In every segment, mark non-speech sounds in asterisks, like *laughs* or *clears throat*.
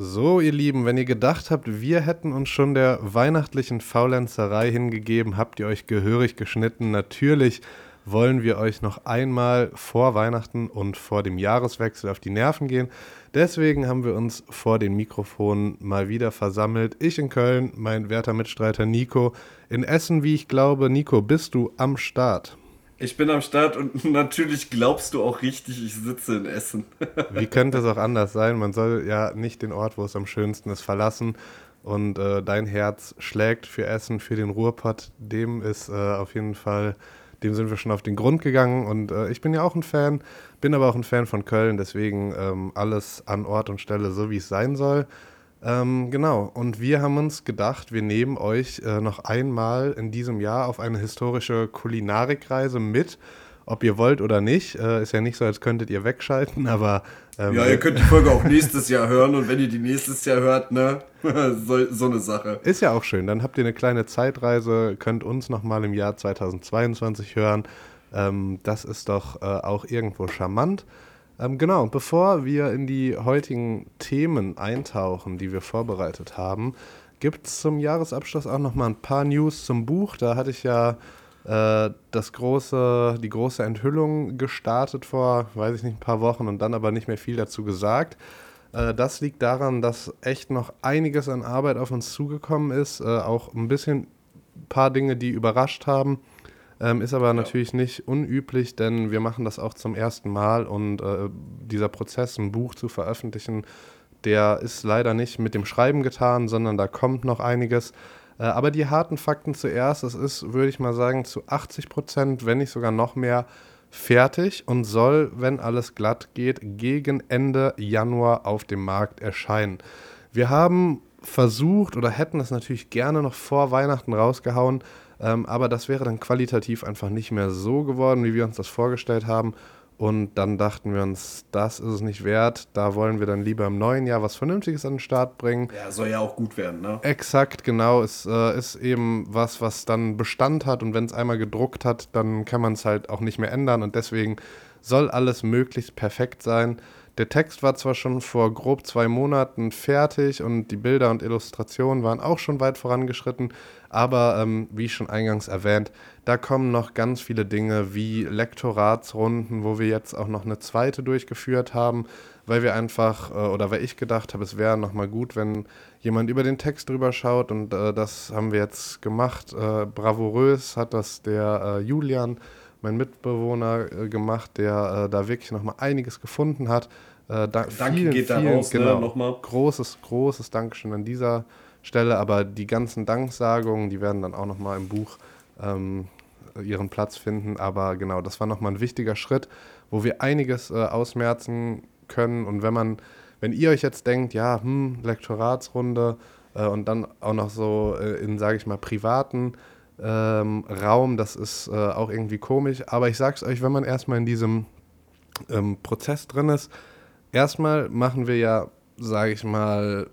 So, ihr Lieben, wenn ihr gedacht habt, wir hätten uns schon der weihnachtlichen Faulenzerei hingegeben, habt ihr euch gehörig geschnitten. Natürlich wollen wir euch noch einmal vor Weihnachten und vor dem Jahreswechsel auf die Nerven gehen. Deswegen haben wir uns vor den Mikrofonen mal wieder versammelt. Ich in Köln, mein werter Mitstreiter Nico. In Essen, wie ich glaube. Nico, bist du am Start? Ich bin am Start und *laughs* natürlich glaubst du auch richtig, ich sitze in Essen. *laughs* Wie könnte es auch anders sein? Man soll ja nicht den Ort, wo es am schönsten ist, verlassen. Und äh, dein Herz schlägt für Essen, für den Ruhrpott. Dem ist äh, auf jeden Fall, dem sind wir schon auf den Grund gegangen. Und äh, ich bin ja auch ein Fan, bin aber auch ein Fan von Köln. Deswegen ähm, alles an Ort und Stelle so, wie es sein soll. Ähm, genau, und wir haben uns gedacht, wir nehmen euch äh, noch einmal in diesem Jahr auf eine historische Kulinarikreise mit. Ob ihr wollt oder nicht, äh, ist ja nicht so, als könntet ihr wegschalten, *laughs* aber. Ähm, ja, ihr könnt die Folge auch nächstes Jahr hören und wenn ihr die nächstes Jahr hört, ne, *laughs* so, so eine Sache. Ist ja auch schön. Dann habt ihr eine kleine Zeitreise, könnt uns nochmal im Jahr 2022 hören. Ähm, das ist doch äh, auch irgendwo charmant. Ähm, genau, und bevor wir in die heutigen Themen eintauchen, die wir vorbereitet haben, gibt es zum Jahresabschluss auch noch mal ein paar News zum Buch. Da hatte ich ja das große, die große Enthüllung gestartet vor, weiß ich nicht, ein paar Wochen und dann aber nicht mehr viel dazu gesagt. Äh, das liegt daran, dass echt noch einiges an Arbeit auf uns zugekommen ist, äh, auch ein bisschen ein paar Dinge, die überrascht haben. Ähm, ist aber ja. natürlich nicht unüblich, denn wir machen das auch zum ersten Mal und äh, dieser Prozess, ein Buch zu veröffentlichen, der ist leider nicht mit dem Schreiben getan, sondern da kommt noch einiges. Äh, aber die harten Fakten zuerst, es ist, würde ich mal sagen, zu 80 Prozent, wenn nicht sogar noch mehr, fertig und soll, wenn alles glatt geht, gegen Ende Januar auf dem Markt erscheinen. Wir haben versucht oder hätten es natürlich gerne noch vor Weihnachten rausgehauen, ähm, aber das wäre dann qualitativ einfach nicht mehr so geworden, wie wir uns das vorgestellt haben. Und dann dachten wir uns, das ist es nicht wert. Da wollen wir dann lieber im neuen Jahr was Vernünftiges an den Start bringen. Ja, soll ja auch gut werden, ne? Exakt, genau. Es äh, ist eben was, was dann Bestand hat. Und wenn es einmal gedruckt hat, dann kann man es halt auch nicht mehr ändern. Und deswegen soll alles möglichst perfekt sein. Der Text war zwar schon vor grob zwei Monaten fertig und die Bilder und Illustrationen waren auch schon weit vorangeschritten, aber ähm, wie schon eingangs erwähnt, da kommen noch ganz viele Dinge wie Lektoratsrunden, wo wir jetzt auch noch eine zweite durchgeführt haben, weil wir einfach, äh, oder weil ich gedacht habe, es wäre nochmal gut, wenn jemand über den Text drüber schaut und äh, das haben wir jetzt gemacht. Äh, bravourös hat das der äh, Julian mein Mitbewohner äh, gemacht, der äh, da wirklich nochmal einiges gefunden hat. Äh, da, Danke vielen, geht vielen, da raus, ne, genau, ne, nochmal. Großes, großes Dankeschön an dieser Stelle, aber die ganzen Danksagungen, die werden dann auch nochmal im Buch ähm, ihren Platz finden. Aber genau, das war nochmal ein wichtiger Schritt, wo wir einiges äh, ausmerzen können. Und wenn man, wenn ihr euch jetzt denkt, ja, hm, Lektoratsrunde äh, und dann auch noch so äh, in, sage ich mal, privaten ähm, Raum, das ist äh, auch irgendwie komisch. Aber ich sag's euch, wenn man erstmal in diesem ähm, Prozess drin ist, erstmal machen wir ja, sage ich mal,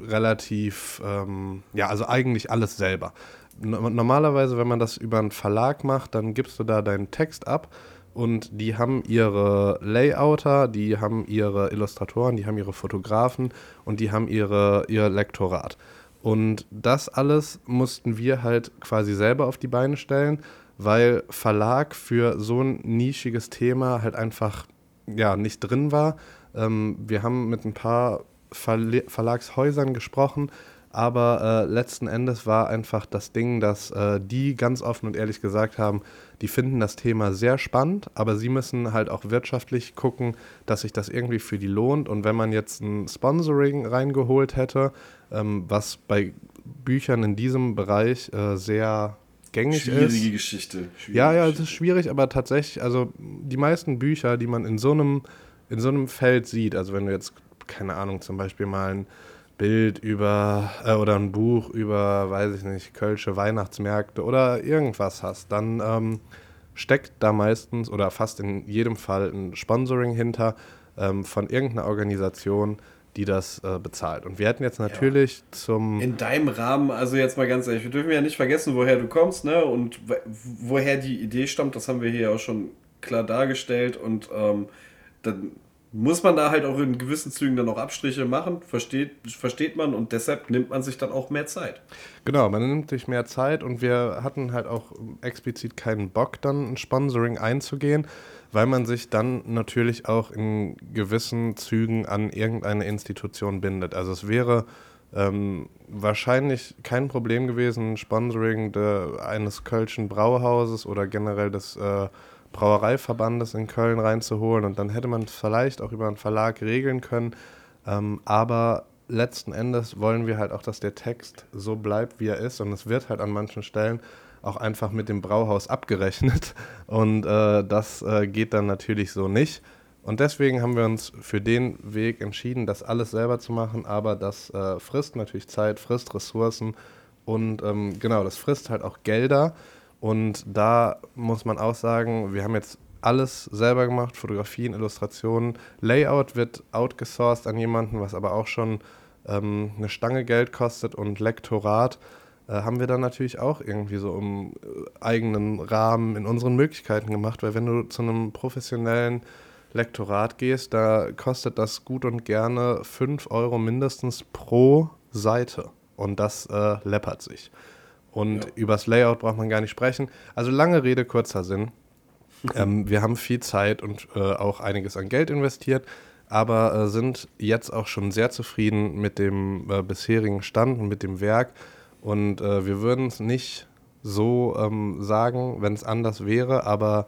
relativ, ähm, ja, also eigentlich alles selber. Normalerweise, wenn man das über einen Verlag macht, dann gibst du da deinen Text ab und die haben ihre Layouter, die haben ihre Illustratoren, die haben ihre Fotografen und die haben ihre, ihr Lektorat. Und das alles mussten wir halt quasi selber auf die Beine stellen, weil Verlag für so ein nischiges Thema halt einfach ja, nicht drin war. Ähm, wir haben mit ein paar Verle Verlagshäusern gesprochen, aber äh, letzten Endes war einfach das Ding, dass äh, die ganz offen und ehrlich gesagt haben, die finden das Thema sehr spannend, aber sie müssen halt auch wirtschaftlich gucken, dass sich das irgendwie für die lohnt. Und wenn man jetzt ein Sponsoring reingeholt hätte, ähm, was bei Büchern in diesem Bereich äh, sehr gängig Schwierige ist. Schwierige Geschichte. ja, ja, es ist schwierig, aber tatsächlich, also die meisten Bücher, die man in so einem in so einem Feld sieht, also wenn du jetzt, keine Ahnung, zum Beispiel mal ein Bild über äh, oder ein Buch über, weiß ich nicht, Kölsche Weihnachtsmärkte oder irgendwas hast, dann ähm, steckt da meistens oder fast in jedem Fall ein Sponsoring hinter. ähm, von irgendeiner Organisation, die das äh, bezahlt. Und wir hätten jetzt natürlich ja. zum. In deinem Rahmen, also jetzt mal ganz ehrlich, wir dürfen ja nicht vergessen, woher du kommst, ne? Und woher die Idee stammt, das haben wir hier auch schon klar dargestellt. Und ähm, dann muss man da halt auch in gewissen Zügen dann auch Abstriche machen, versteht, versteht man und deshalb nimmt man sich dann auch mehr Zeit. Genau, man nimmt sich mehr Zeit und wir hatten halt auch explizit keinen Bock, dann ein Sponsoring einzugehen, weil man sich dann natürlich auch in gewissen Zügen an irgendeine Institution bindet. Also es wäre ähm, wahrscheinlich kein Problem gewesen, Sponsoring de, eines Kölschen Brauhauses oder generell des äh, Brauereiverbandes in Köln reinzuholen und dann hätte man vielleicht auch über einen Verlag regeln können. Ähm, aber letzten Endes wollen wir halt auch, dass der Text so bleibt, wie er ist und es wird halt an manchen Stellen auch einfach mit dem Brauhaus abgerechnet *laughs* und äh, das äh, geht dann natürlich so nicht. Und deswegen haben wir uns für den Weg entschieden, das alles selber zu machen, aber das äh, frisst natürlich Zeit, frisst Ressourcen und ähm, genau, das frisst halt auch Gelder. Und da muss man auch sagen, wir haben jetzt alles selber gemacht, Fotografien, Illustrationen. Layout wird outgesourced an jemanden, was aber auch schon ähm, eine Stange Geld kostet. Und Lektorat äh, haben wir dann natürlich auch irgendwie so im äh, eigenen Rahmen in unseren Möglichkeiten gemacht, weil wenn du zu einem professionellen Lektorat gehst, da kostet das gut und gerne 5 Euro mindestens pro Seite. Und das äh, läppert sich. Und ja. übers Layout braucht man gar nicht sprechen. Also lange Rede, kurzer Sinn. *laughs* ähm, wir haben viel Zeit und äh, auch einiges an Geld investiert, aber äh, sind jetzt auch schon sehr zufrieden mit dem äh, bisherigen Stand und mit dem Werk. Und äh, wir würden es nicht so ähm, sagen, wenn es anders wäre, aber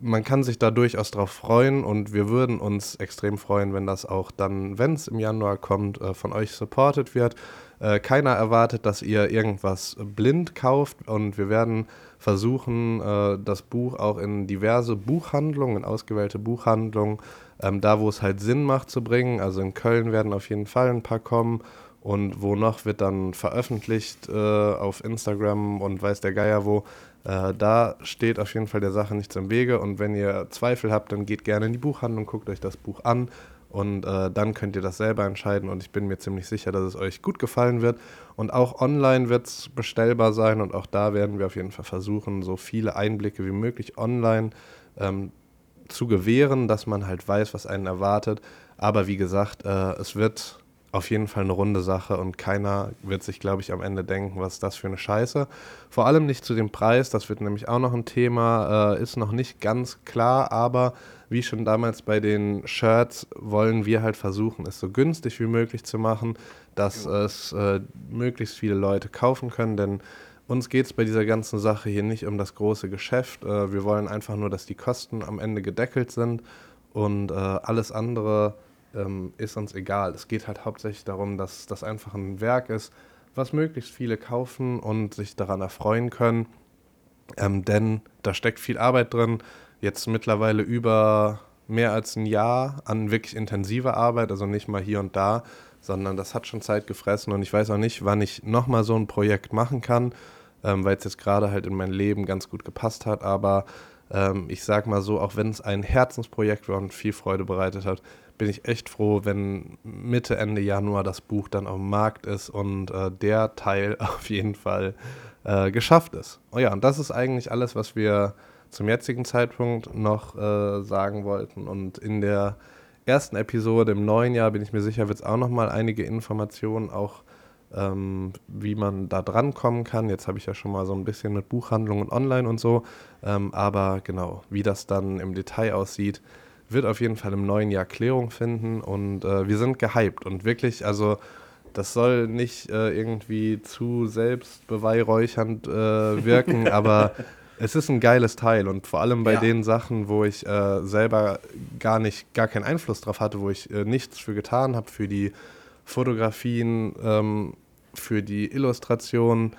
man kann sich da durchaus drauf freuen und wir würden uns extrem freuen, wenn das auch dann, wenn es im Januar kommt, äh, von euch supported wird. Äh, keiner erwartet, dass ihr irgendwas blind kauft und wir werden versuchen, äh, das Buch auch in diverse Buchhandlungen, in ausgewählte Buchhandlungen, ähm, da wo es halt Sinn macht zu bringen. Also in Köln werden auf jeden Fall ein paar kommen und wo noch wird dann veröffentlicht äh, auf Instagram und weiß der Geier wo. Äh, da steht auf jeden Fall der Sache nichts im Wege und wenn ihr Zweifel habt, dann geht gerne in die Buchhandlung, guckt euch das Buch an und äh, dann könnt ihr das selber entscheiden und ich bin mir ziemlich sicher, dass es euch gut gefallen wird. Und auch online wird es bestellbar sein und auch da werden wir auf jeden Fall versuchen, so viele Einblicke wie möglich online ähm, zu gewähren, dass man halt weiß, was einen erwartet. Aber wie gesagt, äh, es wird auf jeden Fall eine runde Sache und keiner wird sich, glaube ich, am Ende denken, was ist das für eine Scheiße. Vor allem nicht zu dem Preis, das wird nämlich auch noch ein Thema, äh, ist noch nicht ganz klar, aber wie schon damals bei den Shirts wollen wir halt versuchen, es so günstig wie möglich zu machen, dass ja. es äh, möglichst viele Leute kaufen können, denn uns geht es bei dieser ganzen Sache hier nicht um das große Geschäft. Äh, wir wollen einfach nur, dass die Kosten am Ende gedeckelt sind und äh, alles andere ähm, ist uns egal. Es geht halt hauptsächlich darum, dass das einfach ein Werk ist, was möglichst viele kaufen und sich daran erfreuen können. Ähm, denn da steckt viel Arbeit drin jetzt mittlerweile über mehr als ein Jahr an wirklich intensiver Arbeit, also nicht mal hier und da, sondern das hat schon Zeit gefressen und ich weiß auch nicht, wann ich nochmal so ein Projekt machen kann, ähm, weil es jetzt gerade halt in mein Leben ganz gut gepasst hat, aber ähm, ich sag mal so, auch wenn es ein Herzensprojekt war und viel Freude bereitet hat, bin ich echt froh, wenn Mitte, Ende Januar das Buch dann auf dem Markt ist und äh, der Teil *laughs* auf jeden Fall äh, geschafft ist. Oh ja, und das ist eigentlich alles, was wir zum jetzigen Zeitpunkt noch äh, sagen wollten. Und in der ersten Episode im neuen Jahr bin ich mir sicher, wird es auch noch mal einige Informationen auch ähm, wie man da dran kommen kann. Jetzt habe ich ja schon mal so ein bisschen mit Buchhandlungen online und so. Ähm, aber genau, wie das dann im Detail aussieht, wird auf jeden Fall im neuen Jahr Klärung finden. Und äh, wir sind gehypt und wirklich, also das soll nicht äh, irgendwie zu selbstbeweihräuchernd äh, wirken, *laughs* aber es ist ein geiles Teil und vor allem bei ja. den Sachen, wo ich äh, selber gar nicht, gar keinen Einfluss drauf hatte, wo ich äh, nichts für getan habe, für die Fotografien, ähm, für die Illustrationen,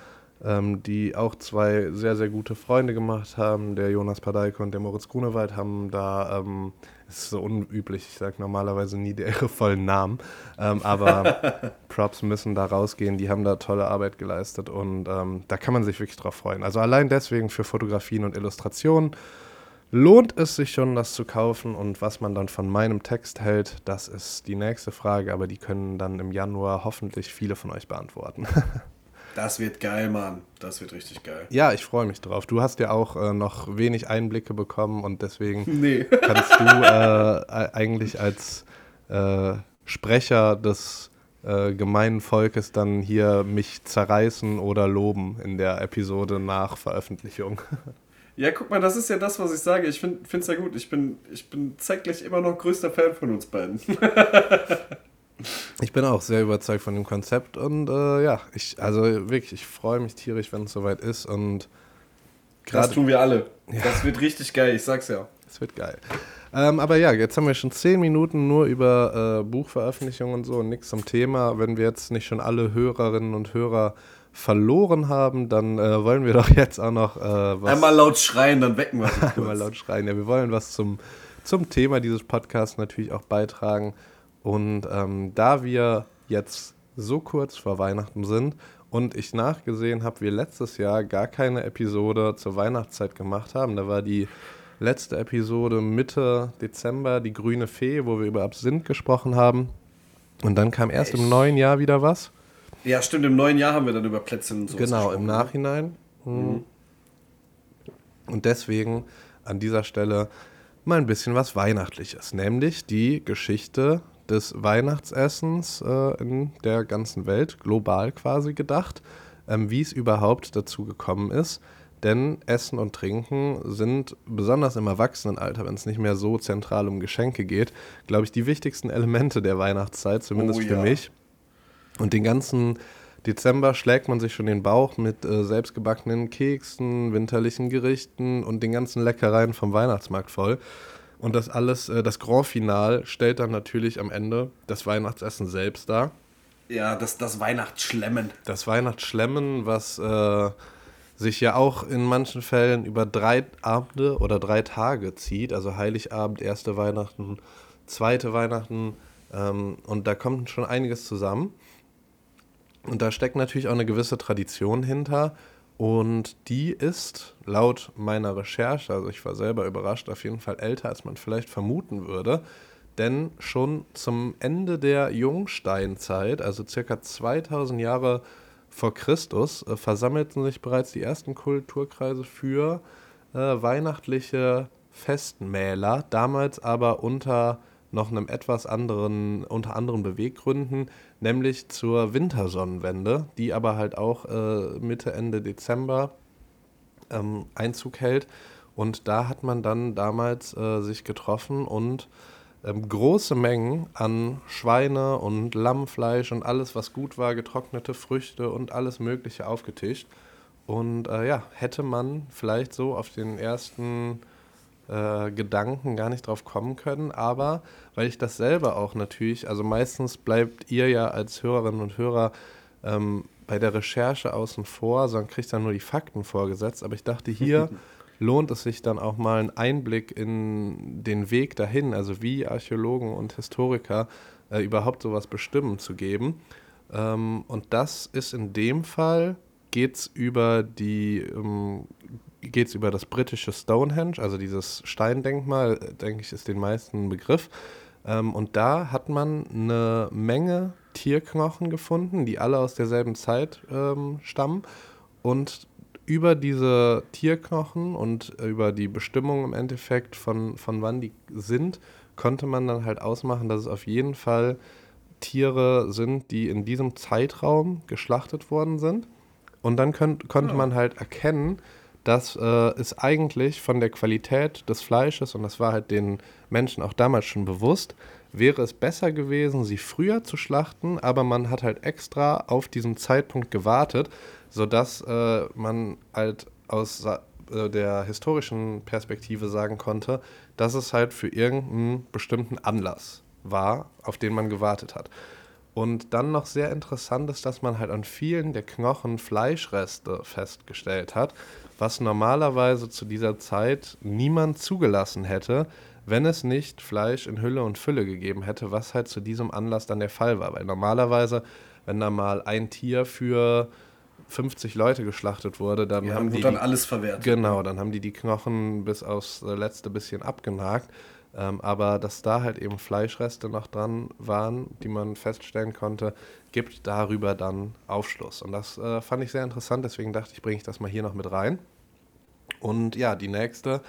ähm, die auch zwei sehr, sehr gute Freunde gemacht haben. Der Jonas Padeiko und der Moritz Grunewald haben da ähm, ist so unüblich. Ich sage normalerweise nie ihre vollen Namen. Ähm, aber *laughs* Props müssen da rausgehen. Die haben da tolle Arbeit geleistet und ähm, da kann man sich wirklich drauf freuen. Also allein deswegen für Fotografien und Illustrationen lohnt es sich schon, das zu kaufen? Und was man dann von meinem Text hält, das ist die nächste Frage, aber die können dann im Januar hoffentlich viele von euch beantworten. *laughs* Das wird geil, Mann. Das wird richtig geil. Ja, ich freue mich drauf. Du hast ja auch äh, noch wenig Einblicke bekommen und deswegen *laughs* nee. kannst du äh, eigentlich als äh, Sprecher des äh, gemeinen Volkes dann hier mich zerreißen oder loben in der Episode nach Veröffentlichung. *laughs* Ja, guck mal, das ist ja das, was ich sage. Ich finde es ja gut. Ich bin, ich bin zeitgleich immer noch größter Fan von uns beiden. *laughs* ich bin auch sehr überzeugt von dem Konzept und äh, ja, ich, also wirklich, ich freue mich tierisch, wenn es soweit ist und Das tun wir alle. Ja. Das wird richtig geil, ich sag's ja. Es wird geil. Ähm, aber ja, jetzt haben wir schon zehn Minuten nur über äh, Buchveröffentlichungen und so und nichts zum Thema. Wenn wir jetzt nicht schon alle Hörerinnen und Hörer verloren haben, dann äh, wollen wir *laughs* doch jetzt auch noch äh, was. Einmal laut schreien, dann wecken wir. *laughs* Einmal laut schreien, ja. Wir wollen was zum, zum Thema dieses Podcasts natürlich auch beitragen. Und ähm, da wir jetzt so kurz vor Weihnachten sind und ich nachgesehen habe, wir letztes Jahr gar keine Episode zur Weihnachtszeit gemacht haben, da war die letzte Episode Mitte Dezember, die grüne Fee, wo wir über Absinth gesprochen haben. Und dann kam erst Echt? im neuen Jahr wieder was. Ja, stimmt, im neuen Jahr haben wir dann über Plätze und so. Genau, im ne? Nachhinein. Mhm. mhm. Und deswegen an dieser Stelle mal ein bisschen was Weihnachtliches, nämlich die Geschichte des Weihnachtsessens äh, in der ganzen Welt, global quasi gedacht, ähm, wie es überhaupt dazu gekommen ist. Denn Essen und Trinken sind besonders im Erwachsenenalter, wenn es nicht mehr so zentral um Geschenke geht, glaube ich, die wichtigsten Elemente der Weihnachtszeit, zumindest oh, für ja. mich. Und den ganzen Dezember schlägt man sich schon den Bauch mit äh, selbstgebackenen Keksen, winterlichen Gerichten und den ganzen Leckereien vom Weihnachtsmarkt voll. Und das alles, äh, das Grand Final stellt dann natürlich am Ende das Weihnachtsessen selbst dar. Ja, das, das Weihnachtsschlemmen. Das Weihnachtsschlemmen, was äh, sich ja auch in manchen Fällen über drei Abende oder drei Tage zieht. Also Heiligabend, erste Weihnachten, zweite Weihnachten. Ähm, und da kommt schon einiges zusammen. Und da steckt natürlich auch eine gewisse Tradition hinter. Und die ist laut meiner Recherche, also ich war selber überrascht, auf jeden Fall älter, als man vielleicht vermuten würde. Denn schon zum Ende der Jungsteinzeit, also circa 2000 Jahre vor Christus, äh, versammelten sich bereits die ersten Kulturkreise für äh, weihnachtliche Festmäler, damals aber unter noch einem etwas anderen, unter anderen Beweggründen, nämlich zur Wintersonnenwende, die aber halt auch äh, Mitte, Ende Dezember ähm, Einzug hält. Und da hat man dann damals äh, sich getroffen und ähm, große Mengen an Schweine und Lammfleisch und alles, was gut war, getrocknete Früchte und alles Mögliche aufgetischt. Und äh, ja, hätte man vielleicht so auf den ersten äh, Gedanken gar nicht drauf kommen können, aber weil ich das selber auch natürlich, also meistens bleibt ihr ja als Hörerinnen und Hörer ähm, bei der Recherche außen vor, sondern kriegt dann nur die Fakten vorgesetzt. Aber ich dachte, hier *laughs* lohnt es sich dann auch mal einen Einblick in den Weg dahin, also wie Archäologen und Historiker äh, überhaupt sowas bestimmen zu geben. Ähm, und das ist in dem Fall, geht es über die ähm, geht es über das britische Stonehenge, also dieses Steindenkmal, denke ich, ist den meisten ein Begriff. Ähm, und da hat man eine Menge Tierknochen gefunden, die alle aus derselben Zeit ähm, stammen. Und über diese Tierknochen und über die Bestimmung im Endeffekt von, von wann die sind, konnte man dann halt ausmachen, dass es auf jeden Fall Tiere sind, die in diesem Zeitraum geschlachtet worden sind. Und dann könnt, konnte ja. man halt erkennen, dass äh, es eigentlich von der Qualität des Fleisches, und das war halt den Menschen auch damals schon bewusst, wäre es besser gewesen, sie früher zu schlachten, aber man hat halt extra auf diesen Zeitpunkt gewartet, sodass äh, man halt aus äh, der historischen Perspektive sagen konnte, dass es halt für irgendeinen bestimmten Anlass war, auf den man gewartet hat. Und dann noch sehr interessant ist, dass man halt an vielen der Knochen Fleischreste festgestellt hat, was normalerweise zu dieser Zeit niemand zugelassen hätte, wenn es nicht Fleisch in Hülle und Fülle gegeben hätte, was halt zu diesem Anlass dann der Fall war. Weil normalerweise, wenn da mal ein Tier für 50 Leute geschlachtet wurde, dann Ja, haben die dann alles verwertet. Genau, dann haben die die Knochen bis aufs äh, letzte bisschen abgenagt. Ähm, aber dass da halt eben Fleischreste noch dran waren, die man feststellen konnte, gibt darüber dann Aufschluss. Und das äh, fand ich sehr interessant, deswegen dachte ich, bringe ich das mal hier noch mit rein. Und ja, die nächste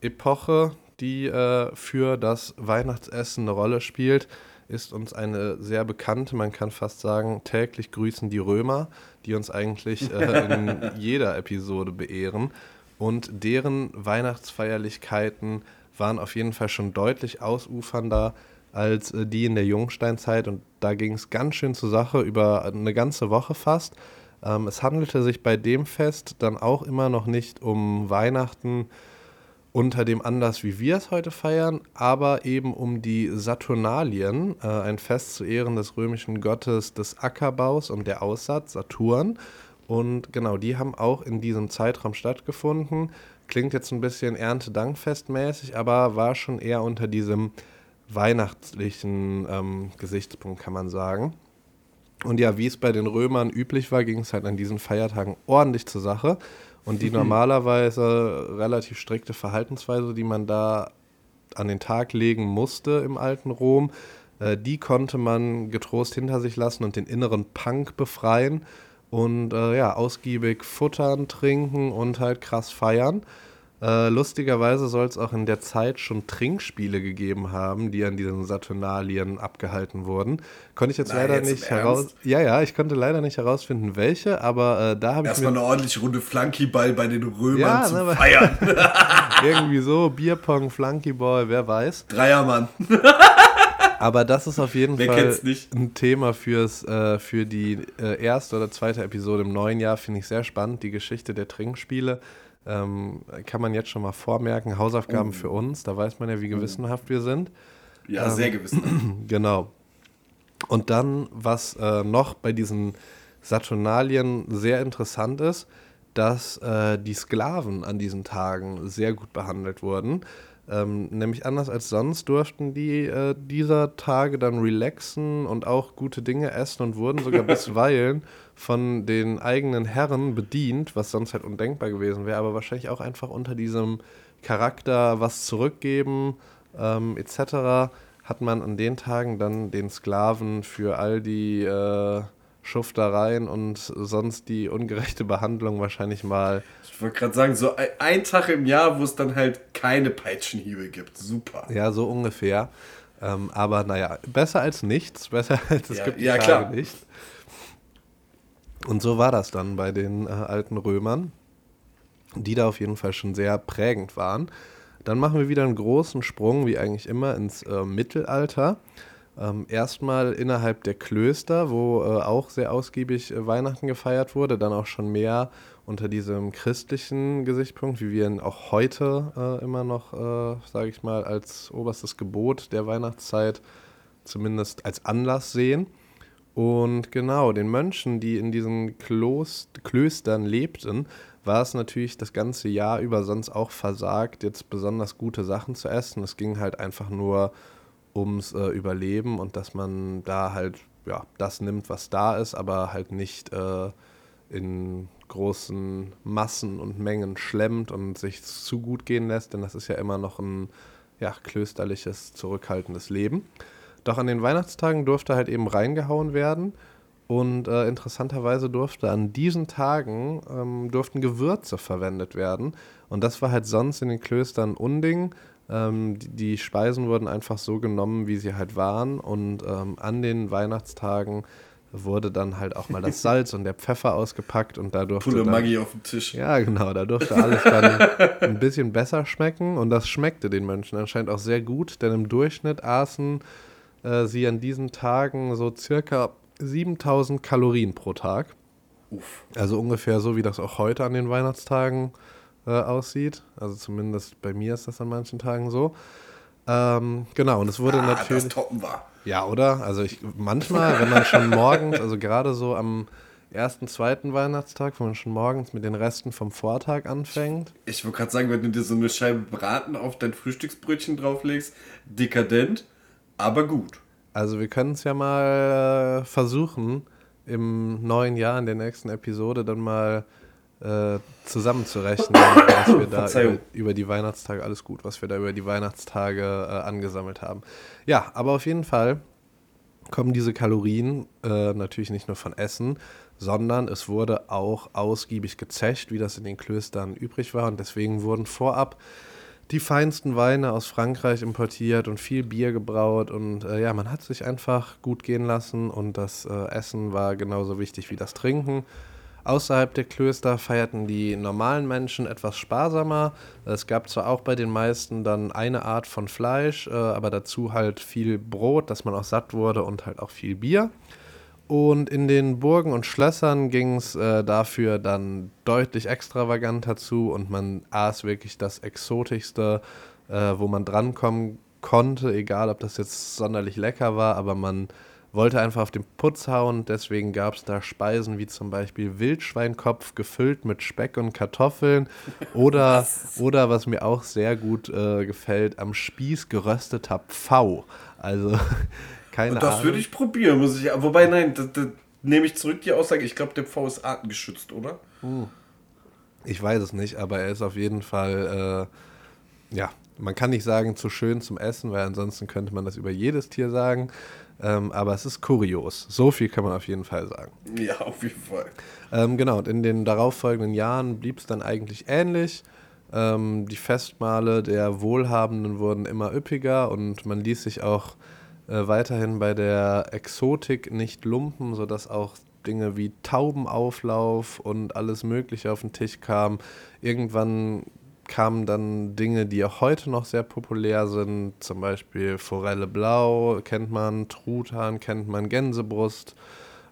Epoche, die äh, für das Weihnachtsessen eine Rolle spielt, ist uns eine sehr bekannte, man kann fast sagen, täglich grüßen die Römer, die uns eigentlich äh, *laughs* in jeder Episode beehren. Und deren Weihnachtsfeierlichkeiten waren auf jeden Fall schon deutlich ausufernder als äh, die in der Jungsteinzeit. Und da ging es ganz schön zur Sache über eine ganze Woche fast. Ähm, es handelte sich bei dem Fest dann auch immer noch nicht um Weihnachten unter dem Anlass, wie wir es heute feiern, aber eben um die Saturnalien, äh, ein Fest zu Ehren des römischen Gottes des Ackerbaus und der Aussaat, Saturn. Und genau, die haben auch in diesem Zeitraum stattgefunden. Klingt jetzt ein bisschen Erntedankfestmäßig, aber war schon eher unter diesem weihnachtlichen ähm, Gesichtspunkt, kann man sagen. Und ja, wie es bei den Römern üblich war, ging es halt an diesen Feiertagen ordentlich zur Sache. Und die *laughs* normalerweise relativ strikte Verhaltensweise, die man da an den Tag legen musste im alten Rom, äh, die konnte man getrost hinter sich lassen und den inneren Punk befreien und äh, ja, ausgiebig futtern, trinken und halt krass feiern. Äh, lustigerweise soll es auch in der Zeit schon Trinkspiele gegeben haben, die an diesen Saturnalien abgehalten wurden. Konnte ich jetzt Nein, leider jetzt nicht heraus. Ernst? Ja, ja, ich konnte leider nicht herausfinden, welche, aber äh, da habe ich Erstmal eine ordentliche Runde Flunkyball bei den Römern Ja, zum aber- Feiern. *laughs* *laughs* irgendwie so Bierpong, Flunkyball, wer weiß. Dreiermann. *laughs* Aber das ist auf jeden Fall ein Thema fürs, äh, für die äh, erste oder zweite Episode im neuen Jahr. Finde ich sehr spannend. Die Geschichte der Trinkspiele ähm, kann man jetzt schon mal vormerken. Oh. Hausaufgaben für uns. Da weiß man ja, wie gewissenhaft wir sind. Ja, sehr gewissen. *clears throat* Genau. Und dann, was äh, noch bei diesen Saturnalien sehr interessant ist, dass äh, die Sklaven an diesen Tagen sehr gut behandelt wurden. Ähm, nämlich anders als sonst durften die äh, dieser Tage dann relaxen und auch gute Dinge essen und wurden sogar *laughs* bisweilen von den eigenen Herren bedient, was sonst halt undenkbar gewesen wäre, aber wahrscheinlich auch einfach unter diesem Charakter was zurückgeben ähm, etc. hat man an den Tagen dann den Sklaven für all die äh, Schuftereien und sonst die ungerechte Behandlung wahrscheinlich mal Ich wollte gerade sagen, so ein, ein Tag im Jahr, wo es dann halt keine Peitschenhiebe gibt. Super. Ja, so ungefähr. Ähm, aber naja, besser als nichts, *laughs* besser als es Ja, gibt ja, Tage klar. nicht. Und so war das dann bei den äh, alten Römern, die da auf jeden Fall schon sehr prägend waren. Dann machen wir wieder einen großen Sprung, wie eigentlich immer, ins äh, Mittelalter. Ähm, erstmal innerhalb der Klöster, wo äh, auch sehr ausgiebig äh, Weihnachten gefeiert wurde, dann auch schon mehr unter diesem christlichen Gesichtspunkt, wie wir ihn auch heute äh, immer noch, äh, sage ich mal, als oberstes Gebot der Weihnachtszeit zumindest als Anlass sehen. Und genau, den Mönchen, die in diesen Klost Klöstern lebten, war es natürlich das ganze Jahr über sonst auch versagt, jetzt besonders gute Sachen zu essen. Es ging halt einfach nur ums äh, Überleben und dass man da halt ja, das nimmt, was da ist, aber halt nicht äh, in großen Massen und Mengen schlemmt und sich zu gut gehen lässt, denn das ist ja immer noch ein ja, klösterliches, zurückhaltendes Leben. Doch an den Weihnachtstagen durfte halt eben reingehauen werden. Und äh, interessanterweise durfte an diesen Tagen ähm, durften Gewürze verwendet werden. Und das war halt sonst in den Klöstern Unding. Ähm, die, die Speisen wurden einfach so genommen, wie sie halt waren. Und ähm, an den Weihnachtstagen wurde dann halt auch mal das *laughs* Salz und der Pfeffer ausgepackt und da durfte Pulle dann, Maggi auf dem Tisch. ja, genau, da durfte alles dann *laughs* ein bisschen besser schmecken und das schmeckte den Mönchen anscheinend auch sehr gut, denn im Durchschnitt aßen äh, sie an diesen Tagen so circa 7000 Kalorien pro Tag. Uff. Also ungefähr so, wie das auch heute an den Weihnachtstagen äh, aussieht. Also zumindest bei mir ist das an manchen Tagen so. Ähm, genau, und es wurde Ah, natürlich. das toppen war. Ja, oder? Also ich manchmal, wenn man schon morgens, also gerade so am ersten, zweiten Weihnachtstag, wenn man schon morgens mit den Resten vom Vortag anfängt. Ich wollte gerade sagen, wenn du dir so eine Scheibe Braten auf dein Frühstücksbrötchen drauflegst, dekadent, aber gut. Also wir können es ja mal äh, versuchen, im neuen Jahr in der nächsten Episode dann mal äh, zusammenzurechnen, was wir da *coughs* über, über, die Weihnachtstage, alles gut, was wir da über die Weihnachtstage äh, angesammelt haben. Ja, aber auf jeden Fall kommen diese Kalorien äh, natürlich nicht nur von Essen, sondern es wurde auch ausgiebig gezecht, wie das in den Klöstern übrig war. Und deswegen wurden vorab die feinsten Weine aus Frankreich importiert und viel Bier gebraut. Und äh, ja, man hat sich einfach gut gehen lassen und das äh, Essen war genauso wichtig wie das Trinken. Außerhalb der Klöster feierten die normalen Menschen etwas sparsamer. Es gab zwar auch bei den meisten dann eine Art von Fleisch, äh, aber dazu halt viel Brot, dass man auch satt wurde und halt auch viel Bier. Und in den Burgen und Schlössern ging es äh, dafür dann deutlich extravaganter zu und man aß wirklich das Exotischste, äh, wo man drankommen konnte, egal ob das jetzt sonderlich lecker war, aber man wollte einfach auf den Putz hauen. Deswegen gab es da Speisen wie zum Beispiel Wildschweinkopf gefüllt mit Speck und Kartoffeln *laughs* oder, was? oder was mir auch sehr gut äh, gefällt, am Spieß gerösteter Pfau. Also *laughs* keine Und das Ahnung. würde ich probieren, muss ich. Wobei, nein, das, das nehme ich zurück die Aussage. Ich glaube, der Pfau ist artengeschützt, oder? Hm. Ich weiß es nicht, aber er ist auf jeden Fall, äh, ja, man kann nicht sagen zu schön zum Essen, weil ansonsten könnte man das über jedes Tier sagen. Ähm, aber es ist kurios. So viel kann man auf jeden Fall sagen. Ja, auf jeden Fall. Ähm, genau, und in den darauffolgenden Jahren blieb es dann eigentlich ähnlich. Ähm, die Festmale der Wohlhabenden wurden immer üppiger und man ließ sich auch äh, weiterhin bei der Exotik nicht lumpen, sodass auch Dinge wie Taubenauflauf und alles Mögliche auf den Tisch kamen. Irgendwann kamen dann Dinge, die auch heute noch sehr populär sind, zum Beispiel Forelle Blau kennt man, Truthahn kennt man, Gänsebrust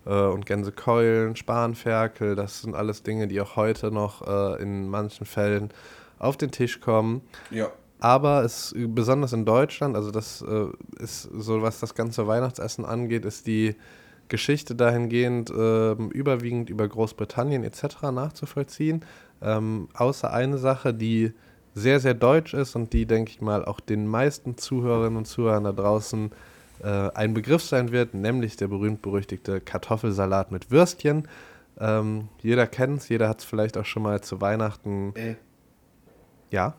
äh, und Gänsekeulen, Spanferkel, das sind alles Dinge, die auch heute noch äh, in manchen Fällen auf den Tisch kommen. Ja. Aber es, besonders in Deutschland, also das äh, ist so, was das ganze Weihnachtsessen angeht, ist die Geschichte dahingehend äh, überwiegend über Großbritannien etc. nachzuvollziehen. Ähm, außer eine Sache, die sehr, sehr deutsch ist und die, denke ich mal, auch den meisten Zuhörerinnen und Zuhörern da draußen äh, ein Begriff sein wird, nämlich der berühmt-berüchtigte Kartoffelsalat mit Würstchen. Ähm, jeder kennt es, jeder hat es vielleicht auch schon mal zu Weihnachten. Äh. Ja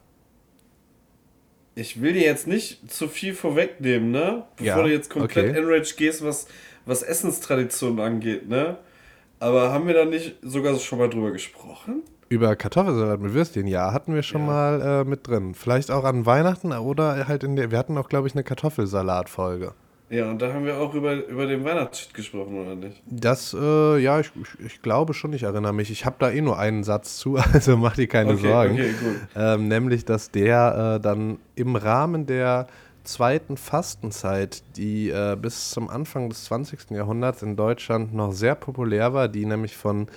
ich will dir jetzt nicht zu viel vorwegnehmen, ne? Bevor ja, du jetzt komplett okay. enraged gehst, was, was Essenstraditionen angeht, ne? Aber haben wir da nicht sogar schon mal drüber gesprochen? Über Kartoffelsalat mit Würstchen, ja, hatten wir schon ja. mal äh, mit drin. Vielleicht auch an Weihnachten oder halt in der. Wir hatten auch, glaube ich, eine Kartoffelsalat-Folge. Ja, und da haben wir auch über, über den Weihnachtsshit gesprochen, oder nicht? Das, äh, ja, ich, ich, ich, glaube schon, ich erinnere mich. Ich habe da eh nur einen Satz zu, *laughs* also mach dir keine okay, Sorgen. Okay, gut. Ähm, nämlich, dass der äh, dann im Rahmen der zweiten Fastenzeit, die äh, bis zum Anfang des 20. Jahrhunderts in Deutschland noch sehr populär war, die nämlich von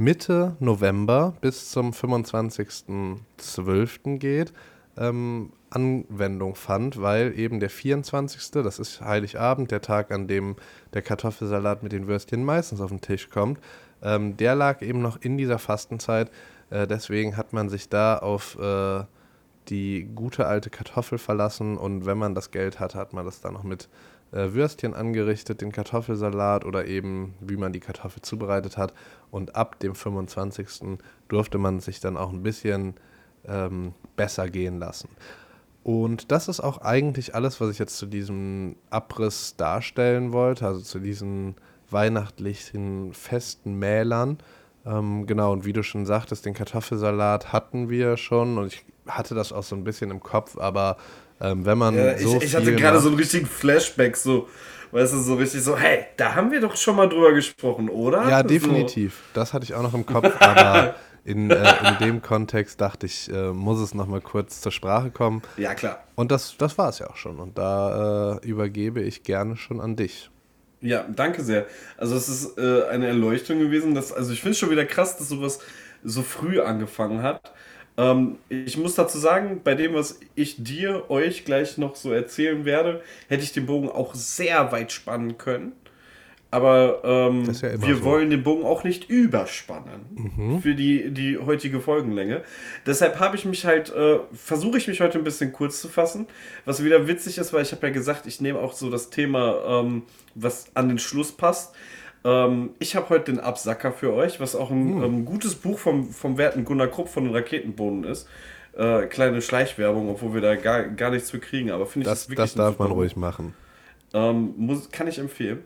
Mitte November bis zum 25.12. geht, ähm, Anwendung fand, weil eben der 24., das ist Heiligabend, der Tag, an dem der Kartoffelsalat mit den Würstchen meistens auf den Tisch kommt, ähm, der lag eben noch in dieser Fastenzeit. Äh, deswegen hat man sich da auf äh, die gute alte Kartoffel verlassen und wenn man das Geld hatte, hat man das dann noch mit äh, Würstchen angerichtet, den Kartoffelsalat oder eben wie man die Kartoffel zubereitet hat. Und ab dem 25. durfte man sich dann auch ein bisschen ähm, besser gehen lassen. Und das ist auch eigentlich alles, was ich jetzt zu diesem Abriss darstellen wollte, also zu diesen weihnachtlichen festen Mählern. Ähm, genau, und wie du schon sagtest, den Kartoffelsalat hatten wir schon und ich hatte das auch so ein bisschen im Kopf, aber ähm, wenn man ja, so ich, ich hatte gerade so einen richtigen Flashback, so, weißt du, so richtig so, hey, da haben wir doch schon mal drüber gesprochen, oder? Ja, definitiv. So. Das hatte ich auch noch im Kopf, aber *laughs* in, äh, in dem Kontext dachte ich, äh, muss es nochmal kurz zur Sprache kommen. Ja, klar. Und das, das war es ja auch schon. Und da äh, übergebe ich gerne schon an dich. Ja, danke sehr. Also es ist äh, eine Erleuchtung gewesen. Dass, also ich finde es schon wieder krass, dass sowas so früh angefangen hat. Ähm, ich muss dazu sagen, bei dem, was ich dir, euch gleich noch so erzählen werde, hätte ich den Bogen auch sehr weit spannen können. Aber ähm, ja wir so. wollen den Bogen auch nicht überspannen mhm. für die, die heutige Folgenlänge. Deshalb habe ich mich halt, äh, versuche ich mich heute ein bisschen kurz zu fassen. Was wieder witzig ist, weil ich habe ja gesagt, ich nehme auch so das Thema, ähm, was an den Schluss passt. Ähm, ich habe heute den Absacker für euch, was auch ein Hm. ähm, gutes Buch vom, vom werten Gunnar Krupp von den Raketenbohnen ist. Äh, kleine Schleichwerbung, obwohl wir da gar, gar nichts für kriegen, aber finde ich Das, wirklich das darf man ruhig machen. Ähm, muss, kann ich empfehlen.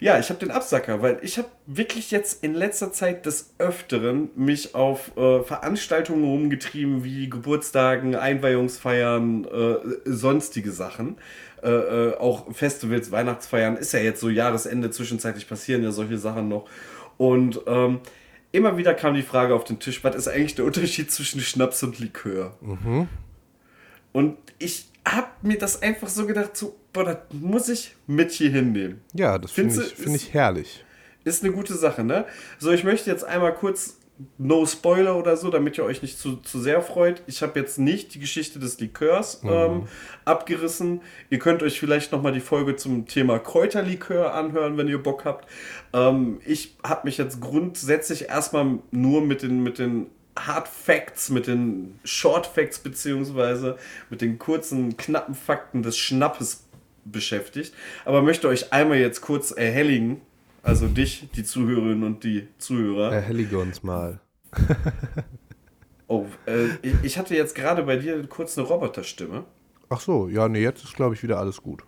Ja, ich habe den Absacker, weil ich habe wirklich jetzt in letzter Zeit des Öfteren mich auf äh, Veranstaltungen rumgetrieben, wie Geburtstagen, Einweihungsfeiern, äh, sonstige Sachen. Äh, äh, auch Festivals, Weihnachtsfeiern, ist ja jetzt so Jahresende, zwischenzeitlich passieren ja solche Sachen noch. Und ähm, immer wieder kam die Frage auf den Tisch, was ist eigentlich der Unterschied zwischen Schnaps und Likör? Und ich habe mir das einfach so gedacht, so, boah, das muss ich mit hier hinnehmen. Ja, das finde ich, find ich herrlich. Ist eine gute Sache, ne? So, ich möchte jetzt einmal kurz, no Spoiler oder so, damit ihr euch nicht zu, zu sehr freut. Ich habe jetzt nicht die Geschichte des Likörs ähm, abgerissen. Ihr könnt euch vielleicht nochmal die Folge zum Thema Kräuterlikör anhören, wenn ihr Bock habt. Ähm, ich habe mich jetzt grundsätzlich erstmal nur mit den, mit den Hard Facts, mit den Short Facts beziehungsweise mit den kurzen, knappen Fakten des Schnappes beschäftigt. Aber möchte euch einmal jetzt kurz erhelligen, also dich, die Zuhörerinnen und die Zuhörer. Erhellige uns mal. *laughs* Oh, äh, ich, hatte jetzt gerade bei dir kurz eine Roboterstimme. Ach so, ja, nee, jetzt ist, glaube ich, wieder alles gut.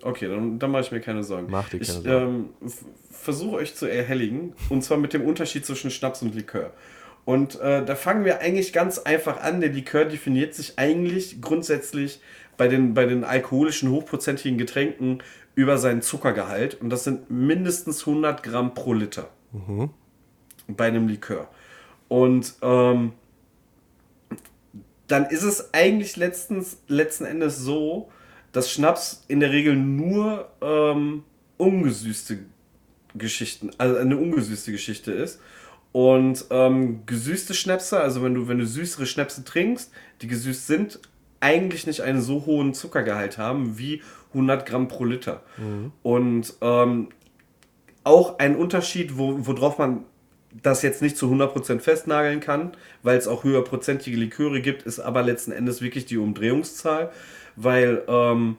Okay, dann, dann mache ich mir keine Sorgen. Mach dir keine ich Sorgen. ähm, versuche euch zu erhelligen, und zwar mit dem Unterschied zwischen Schnaps und Likör. Und äh, da fangen wir eigentlich ganz einfach an. Der Likör definiert sich eigentlich grundsätzlich bei den, bei den alkoholischen, hochprozentigen Getränken über seinen Zuckergehalt. Und das sind mindestens 100 Gramm pro Liter bei einem Likör. Und ähm, dann ist es eigentlich letztens, letzten Endes so, dass Schnaps in der Regel nur ähm, ungesüßte Geschichten, also eine ungesüßte Geschichte ist. Und ähm, gesüßte Schnäpse, also wenn du, wenn du süßere Schnäpse trinkst, die gesüßt sind, eigentlich nicht einen so hohen Zuckergehalt haben wie 100 Gramm pro Liter. Und ähm, auch ein Unterschied, wo, worauf man das jetzt nicht zu 100% festnageln kann, weil es auch höherprozentige Liköre gibt, ist aber letzten Endes wirklich die Umdrehungszahl, weil ähm,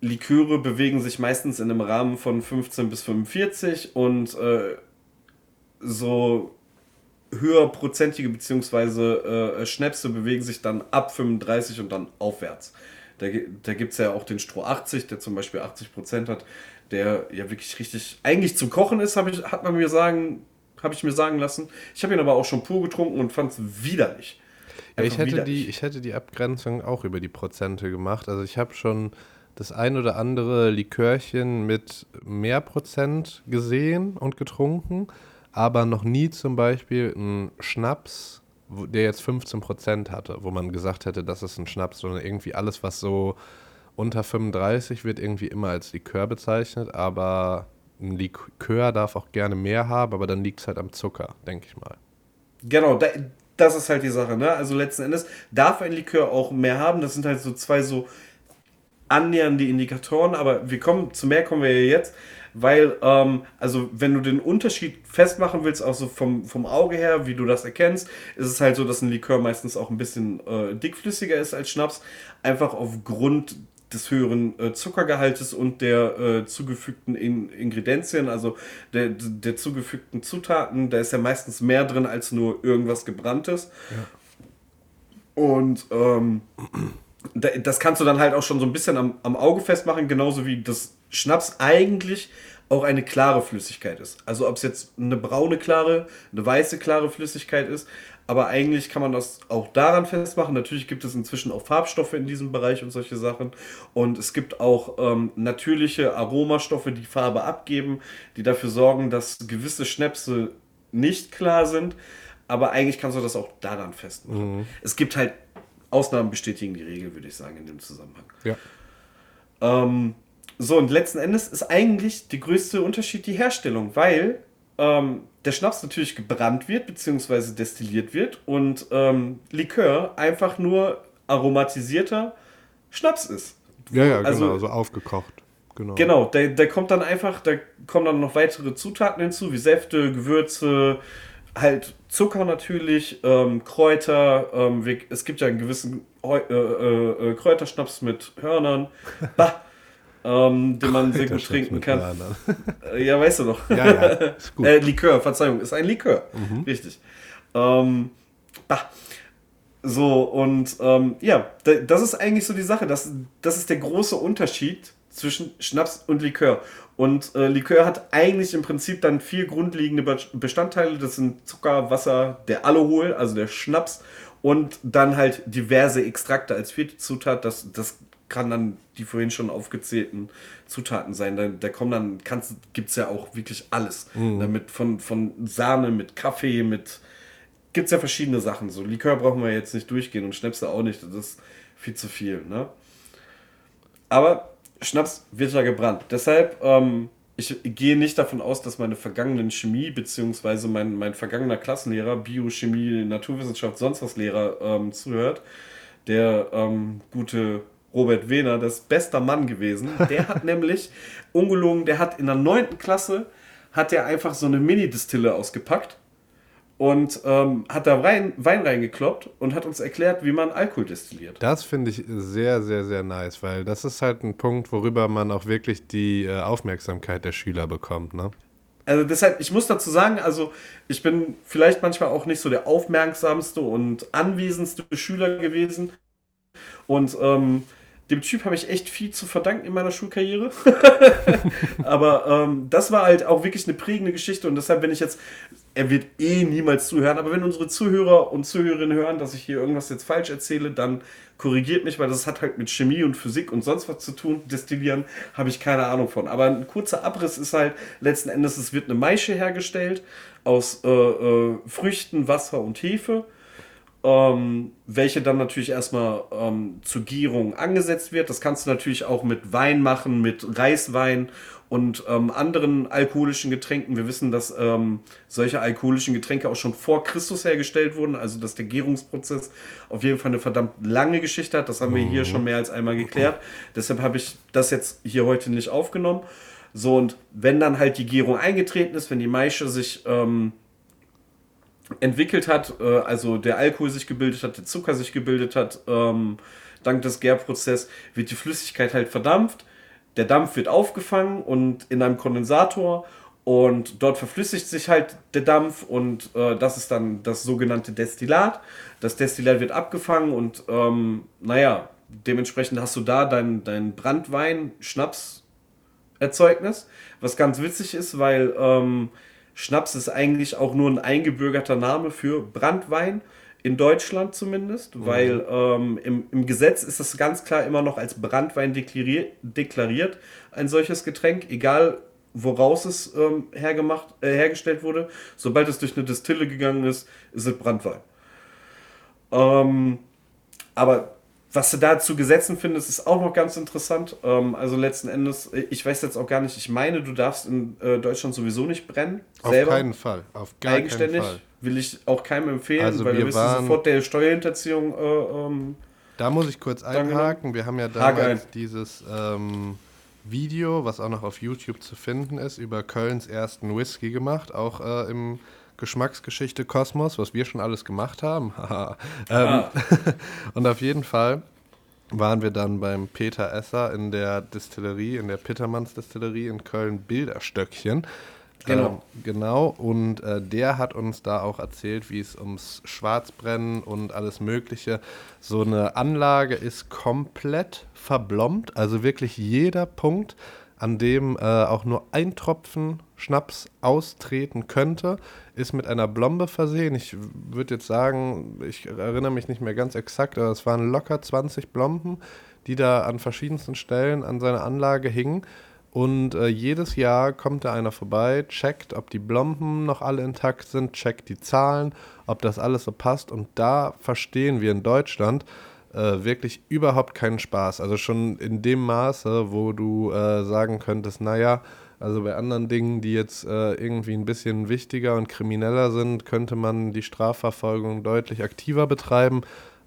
Liköre bewegen sich meistens in einem Rahmen von 15 bis 45 und äh, so höherprozentige beziehungsweise äh, Schnäpse bewegen sich dann ab 35 und dann aufwärts. Da, da gibt es ja auch den Stroh 80, der zum Beispiel 80% hat, der ja wirklich richtig eigentlich zum Kochen ist, hab ich, hat man mir sagen, habe ich mir sagen lassen. Ich habe ihn aber auch schon pur getrunken und fand es widerlich. Ja, ich, hätte die, widerlich. ich hätte die Abgrenzung auch über die Prozente gemacht. Also ich habe schon das ein oder andere Likörchen mit mehr Prozent gesehen und getrunken, aber noch nie zum Beispiel einen Schnaps, der jetzt 15 Prozent hatte, wo man gesagt hätte, das ist ein Schnaps, sondern irgendwie alles, was so unter 35 wird irgendwie immer als Likör bezeichnet, aber ein Likör darf auch gerne mehr haben, aber dann liegt es halt am Zucker, denke ich mal. Genau, da, das ist halt die Sache, ne? Also letzten Endes darf ein Likör auch mehr haben. Das sind halt so zwei so annähernde Indikatoren, aber wir kommen, zu mehr kommen wir ja jetzt, weil, ähm, also wenn du den Unterschied festmachen willst, auch so vom, vom Auge her, wie du das erkennst, ist es halt so, dass ein Likör meistens auch ein bisschen äh, dickflüssiger ist als Schnaps, einfach aufgrund des höheren äh, Zuckergehaltes und der äh, zugefügten In Ingredienzien, also der, der zugefügten Zutaten, da ist ja meistens mehr drin als nur irgendwas gebranntes. Und ähm, da- das kannst du dann halt auch schon so ein bisschen am, am Auge festmachen, genauso wie das Schnaps eigentlich auch eine klare Flüssigkeit ist. Also ob es jetzt eine braune klare, eine weiße klare Flüssigkeit ist, aber eigentlich kann man das auch daran festmachen. Natürlich gibt es inzwischen auch Farbstoffe in diesem Bereich und solche Sachen. Und es gibt auch ähm, natürliche Aromastoffe, die Farbe abgeben, die dafür sorgen, dass gewisse Schnäpse nicht klar sind. Aber eigentlich kannst du das auch daran festmachen. Es gibt halt Ausnahmen bestätigen die Regel, würde ich sagen, in dem Zusammenhang. Ja. Ähm, so, und letzten Endes ist eigentlich der größte Unterschied die Herstellung, weil ähm, der Schnaps natürlich gebrannt wird, beziehungsweise destilliert wird und ähm, Likör einfach nur aromatisierter Schnaps ist. Ja, ja, Also- genau, so aufgekocht. Genau. Genau, da, da kommt dann einfach, da kommen dann noch weitere Zutaten hinzu, wie Säfte, Gewürze, halt Zucker natürlich, ähm, Kräuter. Ähm, es gibt ja einen gewissen Heu, äh, äh, äh, Kräuterschnaps mit Hörnern. *laughs* Bah. Ähm, den man sehr gut trinken kann. Äh, ja, weißt du doch. Ja, ja, ist gut. *laughs* äh, Likör, Verzeihung, ist ein Likör. Mhm. Richtig. Ähm, bah. So, und ähm, ja, das ist eigentlich so die Sache. Das, das ist der große Unterschied zwischen Schnaps und Likör. Und äh, Likör hat eigentlich im Prinzip dann vier grundlegende Bestandteile. Das sind Zucker, Wasser, der Alkohol, also der Schnaps und dann halt diverse Extrakte als vierte Zutat. Das, das kann dann die vorhin schon aufgezählten Zutaten sein. Da, da kommen dann, gibt es ja auch wirklich alles. Mhm. Damit von, von Sahne mit Kaffee, mit gibt es ja verschiedene Sachen. So Likör brauchen wir jetzt nicht durchgehen und Schnäpse auch nicht. Das ist viel zu viel. Ne? Aber Schnaps wird ja gebrannt. Deshalb, ähm, ich gehe nicht davon aus, dass meine vergangenen Chemie, beziehungsweise mein, mein vergangener Klassenlehrer, Biochemie, Naturwissenschaft, sonst was Lehrer ähm, zuhört. Der ähm, gute Robert Wehner, das bester Mann gewesen. Der hat *laughs* nämlich, ungelogen, der hat in der 9. Klasse, hat er einfach so eine Mini-Distille ausgepackt und ähm, hat da Wein, Wein reingekloppt und hat uns erklärt, wie man Alkohol destilliert. Das finde ich sehr, sehr, sehr nice, weil das ist halt ein Punkt, worüber man auch wirklich die äh, Aufmerksamkeit der Schüler bekommt, ne? Also deshalb, ich muss dazu sagen, also ich bin vielleicht manchmal auch nicht so der aufmerksamste und anwesendste Schüler gewesen. Und ähm, dem Typ habe ich echt viel zu verdanken in meiner Schulkarriere. *laughs* aber ähm, das war halt auch wirklich eine prägende Geschichte und deshalb, wenn ich jetzt, er wird eh niemals zuhören, aber wenn unsere Zuhörer und Zuhörerinnen hören, dass ich hier irgendwas jetzt falsch erzähle, dann korrigiert mich, weil das hat halt mit Chemie und Physik und sonst was zu tun. Destillieren habe ich keine Ahnung von. Aber ein kurzer Abriss ist halt letzten Endes, es wird eine Maische hergestellt aus äh, äh, Früchten, Wasser und Hefe ähm, welche dann natürlich erstmal ähm, zur Gierung angesetzt wird. Das kannst du natürlich auch mit Wein machen, mit Reiswein und ähm, anderen alkoholischen Getränken. Wir wissen, dass ähm, solche alkoholischen Getränke auch schon vor Christus hergestellt wurden, also dass der Gärungsprozess auf jeden Fall eine verdammt lange Geschichte hat. Das haben wir hier mhm. schon mehr als einmal geklärt. Deshalb habe ich das jetzt hier heute nicht aufgenommen. So, und wenn dann halt die Gärung eingetreten ist, wenn die Maische sich ähm, entwickelt hat, äh, also der Alkohol sich gebildet hat, der Zucker sich gebildet hat, ähm, dank des Gärprozesses wird die Flüssigkeit halt verdampft. Der Dampf wird aufgefangen und in einem Kondensator und dort verflüssigt sich halt der Dampf und äh, das ist dann das sogenannte Destillat. Das Destillat wird abgefangen und ähm, naja, dementsprechend hast du da dein, dein Brandwein, Schnaps, Erzeugnis, was ganz witzig ist, weil ähm, Schnaps ist eigentlich auch nur ein eingebürgerter Name für Brandwein, in Deutschland zumindest, mhm. weil ähm, im, im Gesetz ist das ganz klar immer noch als Brandwein deklariert, deklariert ein solches Getränk, egal woraus es ähm, hergemacht, äh, hergestellt wurde. Sobald es durch eine Distille gegangen ist, ist es Brandwein. Ähm, aber was du da zu Gesetzen findest, ist auch noch ganz interessant. Ähm, also letzten Endes, ich weiß jetzt auch gar nicht, ich meine, du darfst in äh, Deutschland sowieso nicht brennen. Auf selber. keinen Fall. Auf gar Eigenständig. Keinen Fall. Will ich auch keinem empfehlen, also weil wir bist sofort der Steuerhinterziehung. Äh, ähm, da muss ich kurz einhaken. Wir haben ja damals dieses ähm, Video, was auch noch auf YouTube zu finden ist, über Kölns ersten Whisky gemacht, auch äh, im Geschmacksgeschichte Kosmos, was wir schon alles gemacht haben. *laughs* ähm, ah. *laughs* und auf jeden Fall waren wir dann beim Peter Esser in der Distillerie, in der Pittermanns Distillerie in Köln Bilderstöckchen. Genau. Ähm, genau, und äh, der hat uns da auch erzählt, wie es ums Schwarzbrennen und alles Mögliche. So eine Anlage ist komplett verblombt, also wirklich jeder Punkt, an dem äh, auch nur ein Tropfen Schnaps austreten könnte, ist mit einer Blombe versehen. Ich würde jetzt sagen, ich erinnere mich nicht mehr ganz exakt, aber es waren locker 20 Blomben, die da an verschiedensten Stellen an seiner Anlage hingen. Und äh, jedes Jahr kommt da einer vorbei, checkt, ob die Blomben noch alle intakt sind, checkt die Zahlen, ob das alles so passt. Und da verstehen wir in Deutschland äh, wirklich überhaupt keinen Spaß. Also schon in dem Maße, wo du äh, sagen könntest, naja, also bei anderen Dingen, die jetzt äh, irgendwie ein bisschen wichtiger und krimineller sind, könnte man die Strafverfolgung deutlich aktiver betreiben.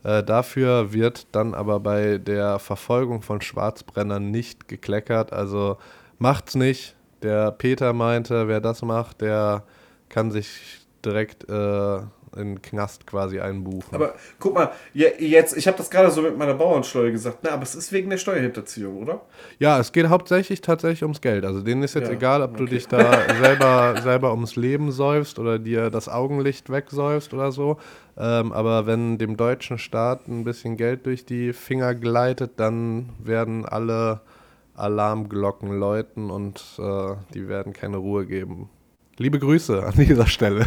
Äh, dafür wird dann aber bei der Verfolgung von Schwarzbrennern nicht gekleckert. Also macht's nicht. Der Peter meinte, wer das macht, der kann sich direkt äh, in den Knast quasi einbuchen. Aber guck mal, jetzt, ich habe das gerade so mit meiner Bauernsteuer gesagt, na, aber es ist wegen der Steuerhinterziehung, oder? Ja, es geht hauptsächlich tatsächlich ums Geld. Also denen ist jetzt ja, egal, ob okay. du dich da *laughs* selber, selber ums Leben säufst oder dir das Augenlicht wegsäufst oder so. Ähm, aber wenn dem deutschen Staat ein bisschen Geld durch die Finger gleitet, dann werden alle Alarmglocken läuten und äh, die werden keine Ruhe geben. Liebe Grüße an dieser Stelle.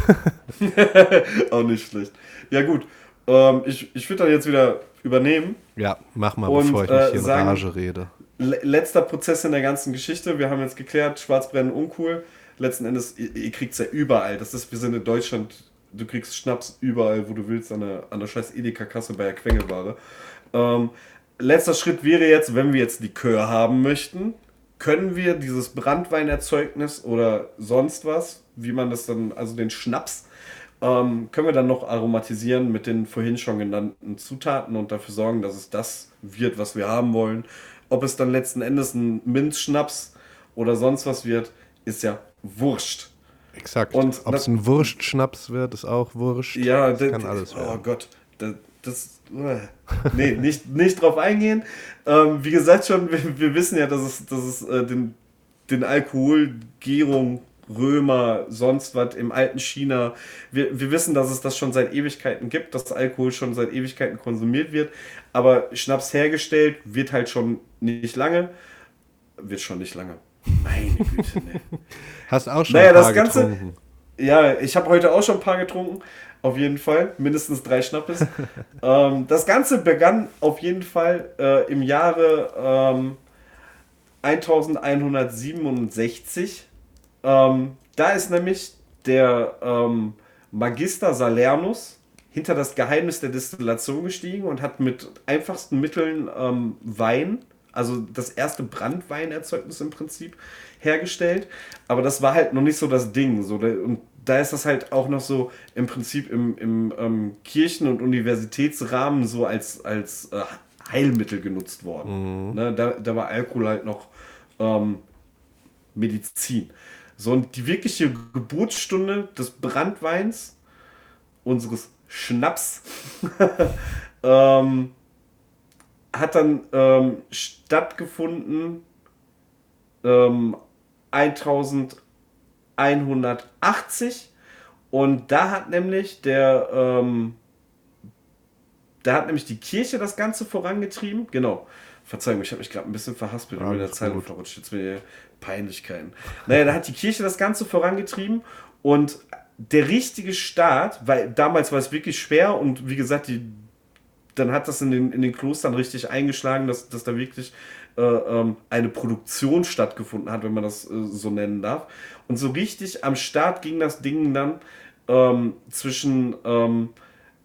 *laughs* Auch nicht schlecht. Ja, gut. Ähm, ich ich würde dann jetzt wieder übernehmen. Ja, mach mal, und, bevor ich mich äh, hier in sagen, Rage rede. Letzter Prozess in der ganzen Geschichte. Wir haben jetzt geklärt, Schwarzbrennen uncool. Letzten Endes, ihr, ihr kriegt es ja überall. Das ist, wir sind in Deutschland, du kriegst Schnaps überall, wo du willst, an der, an der scheiß Edeka-Kasse bei der Quengelware. Ähm, letzter Schritt wäre jetzt, wenn wir jetzt Likör haben möchten, können wir dieses Brandweinerzeugnis oder sonst was, wie man das dann, also den Schnaps, ähm, können wir dann noch aromatisieren mit den vorhin schon genannten Zutaten und dafür sorgen, dass es das wird, was wir haben wollen. Ob es dann letzten Endes ein Minzschnaps oder sonst was wird, ist ja wurscht. Exakt. Und ob es ein Wurstschnaps wird, ist auch wurscht. Ja, das kann alles oh werden. Oh Gott, das, das nee, nicht, nicht drauf eingehen. Ähm, wie gesagt schon, wir, wir, wissen ja, dass es, dass es äh, den, den Alkoholgärung, Römer, sonst was im alten China, wir, wir wissen, dass es das schon seit Ewigkeiten gibt, dass Alkohol schon seit Ewigkeiten konsumiert wird, aber Schnaps hergestellt wird halt schon nicht lange, wird schon nicht lange. Meine Güte, ne. *laughs* Hast auch schon naja, ein paar das Ganze, getrunken. Ja, ich habe heute auch schon ein paar getrunken. Auf jeden Fall, mindestens drei Schnappes. *laughs* ähm, das Ganze begann auf jeden Fall äh, im Jahre ähm, 1167. Ähm, da ist nämlich der ähm, Magister Salernus hinter das Geheimnis der Destillation gestiegen und hat mit einfachsten Mitteln ähm, Wein, also das erste Brandweinerzeugnis im Prinzip, hergestellt. Aber das war halt noch nicht so das Ding. So, und da ist das halt auch noch so im Prinzip im, im ähm, Kirchen- und Universitätsrahmen so als, als äh, Heilmittel genutzt worden. Mhm. Ne, da, da war Alkohol halt noch ähm, Medizin. So, und die wirkliche Geburtsstunde des Brandweins, unseres Schnaps, *laughs* ähm, hat dann ähm, stattgefunden ähm, 1000 180 und da hat nämlich der ähm, da hat nämlich die Kirche das Ganze vorangetrieben. Genau. Verzeihung, ich habe mich gerade ein bisschen verhaspelt ja, und mit der Zeit verrutscht. Jetzt mir Peinlichkeiten. Naja, da hat die Kirche das Ganze vorangetrieben und der richtige Start, weil damals war es wirklich schwer und wie gesagt, die, dann hat das in den, in den Klostern richtig eingeschlagen, dass, dass da wirklich äh, ähm, eine Produktion stattgefunden hat, wenn man das äh, so nennen darf. Und so richtig am Start ging das Ding dann ähm, zwischen ähm,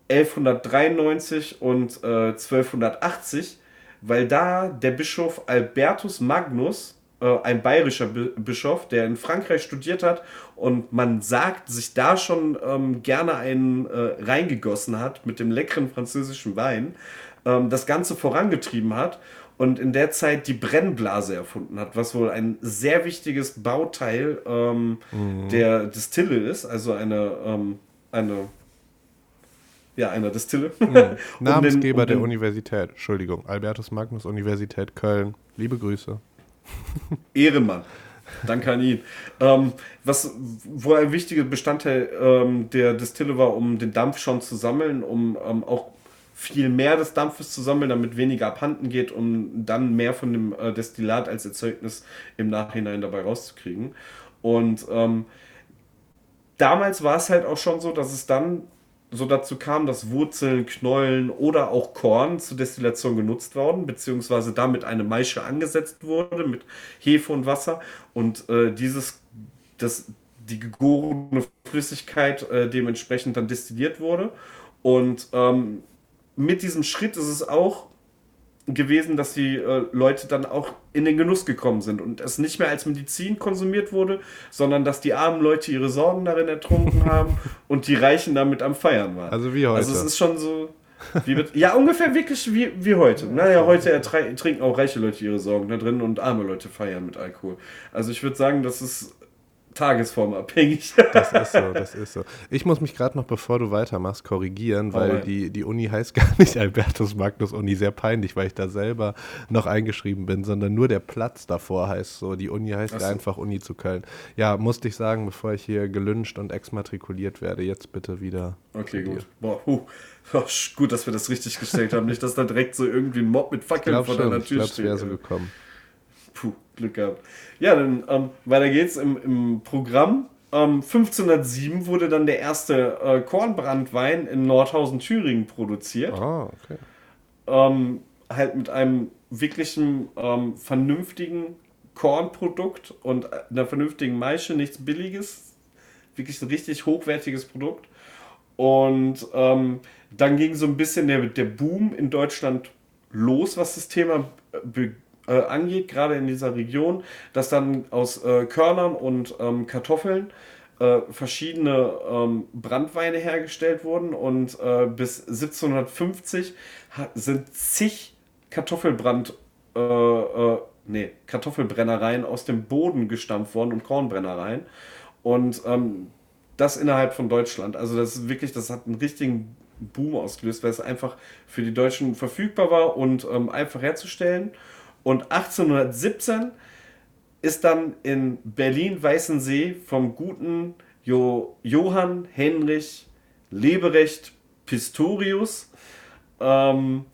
1193 und äh, 1280, weil da der Bischof Albertus Magnus, äh, ein bayerischer Bi Bischof, der in Frankreich studiert hat und man sagt, sich da schon ähm, gerne einen äh, reingegossen hat mit dem leckeren französischen Wein, ähm, das Ganze vorangetrieben hat und in der Zeit die Brennblase erfunden hat, was wohl ein sehr wichtiges Bauteil ähm, mhm. der Distille ist, also eine, ähm, eine ja, einer Distille. Mhm. Namensgeber *laughs* den, um den, der Universität, Entschuldigung, Albertus Magnus Universität Köln. Liebe Grüße. *laughs* Ehrenmann. Danke an ihn. Ähm, was, wo ein wichtiger Bestandteil ähm, der Distille war, um den Dampf schon zu sammeln, um ähm, auch viel mehr des Dampfes zu sammeln, damit weniger abhanden geht, um dann mehr von dem äh, Destillat als Erzeugnis im Nachhinein dabei rauszukriegen. Und ähm, damals war es halt auch schon so, dass es dann so dazu kam, dass Wurzeln, Knollen oder auch Korn zur Destillation genutzt wurden, beziehungsweise damit eine Maische angesetzt wurde mit Hefe und Wasser und äh, dieses, das, die gegorene Flüssigkeit äh, dementsprechend dann destilliert wurde. Und ähm, mit diesem Schritt ist es auch gewesen, dass die äh, Leute dann auch in den Genuss gekommen sind und es nicht mehr als Medizin konsumiert wurde, sondern dass die armen Leute ihre Sorgen darin ertrunken *laughs* haben und die Reichen damit am Feiern waren. Also wie heute. Also es ist schon so. Mit, ja, ungefähr wirklich wie, wie heute. Naja, heute trinken auch reiche Leute ihre Sorgen da drin und arme Leute feiern mit Alkohol. Also ich würde sagen, das ist tagesformabhängig. Das ist so, das ist so. Ich muss mich gerade noch, bevor du weitermachst, korrigieren, weil die, die Uni heißt gar nicht Albertus Magnus Uni, sehr peinlich, weil ich da selber noch eingeschrieben bin, sondern nur der Platz davor heißt so. Die Uni heißt so. einfach Uni zu Köln. Ja, musste ich sagen, bevor ich hier gelünscht und exmatrikuliert werde, jetzt bitte wieder. Okay, gut. Boah, huh. Oh, gut, dass wir das richtig gestellt haben. Nicht, dass da direkt so irgendwie ein Mob mit Fackeln vor deiner Tür steht. Ich glaube, es wäre so gekommen. Puh, Glück gehabt. Ja, dann ähm, weiter geht's im, im Programm. Ähm, 1507 wurde dann der erste äh, Kornbrandwein in Nordhausen, Thüringen produziert. Ah, okay. Ähm, halt mit einem wirklichen ähm, vernünftigen Kornprodukt und einer vernünftigen Maische, nichts Billiges. Wirklich ein richtig hochwertiges Produkt. Und ähm, dann ging so ein bisschen der, der Boom in Deutschland los, was das Thema be äh, angeht, gerade in dieser Region, dass dann aus äh, Körnern und ähm, Kartoffeln äh, verschiedene ähm, Brandweine hergestellt wurden und äh, bis 1750 sind zig Kartoffelbrand, äh, äh, nee, Kartoffelbrennereien aus dem Boden gestampft worden und Kornbrennereien. Und ähm, das innerhalb von Deutschland. Also das ist wirklich, das hat einen richtigen Boom ausgelöst, weil es einfach für die Deutschen verfügbar war und ähm, einfach herzustellen. Und 1817 ist dann in Berlin-Weißensee vom guten jo Johann Henrich Leberecht Pistorius ähm,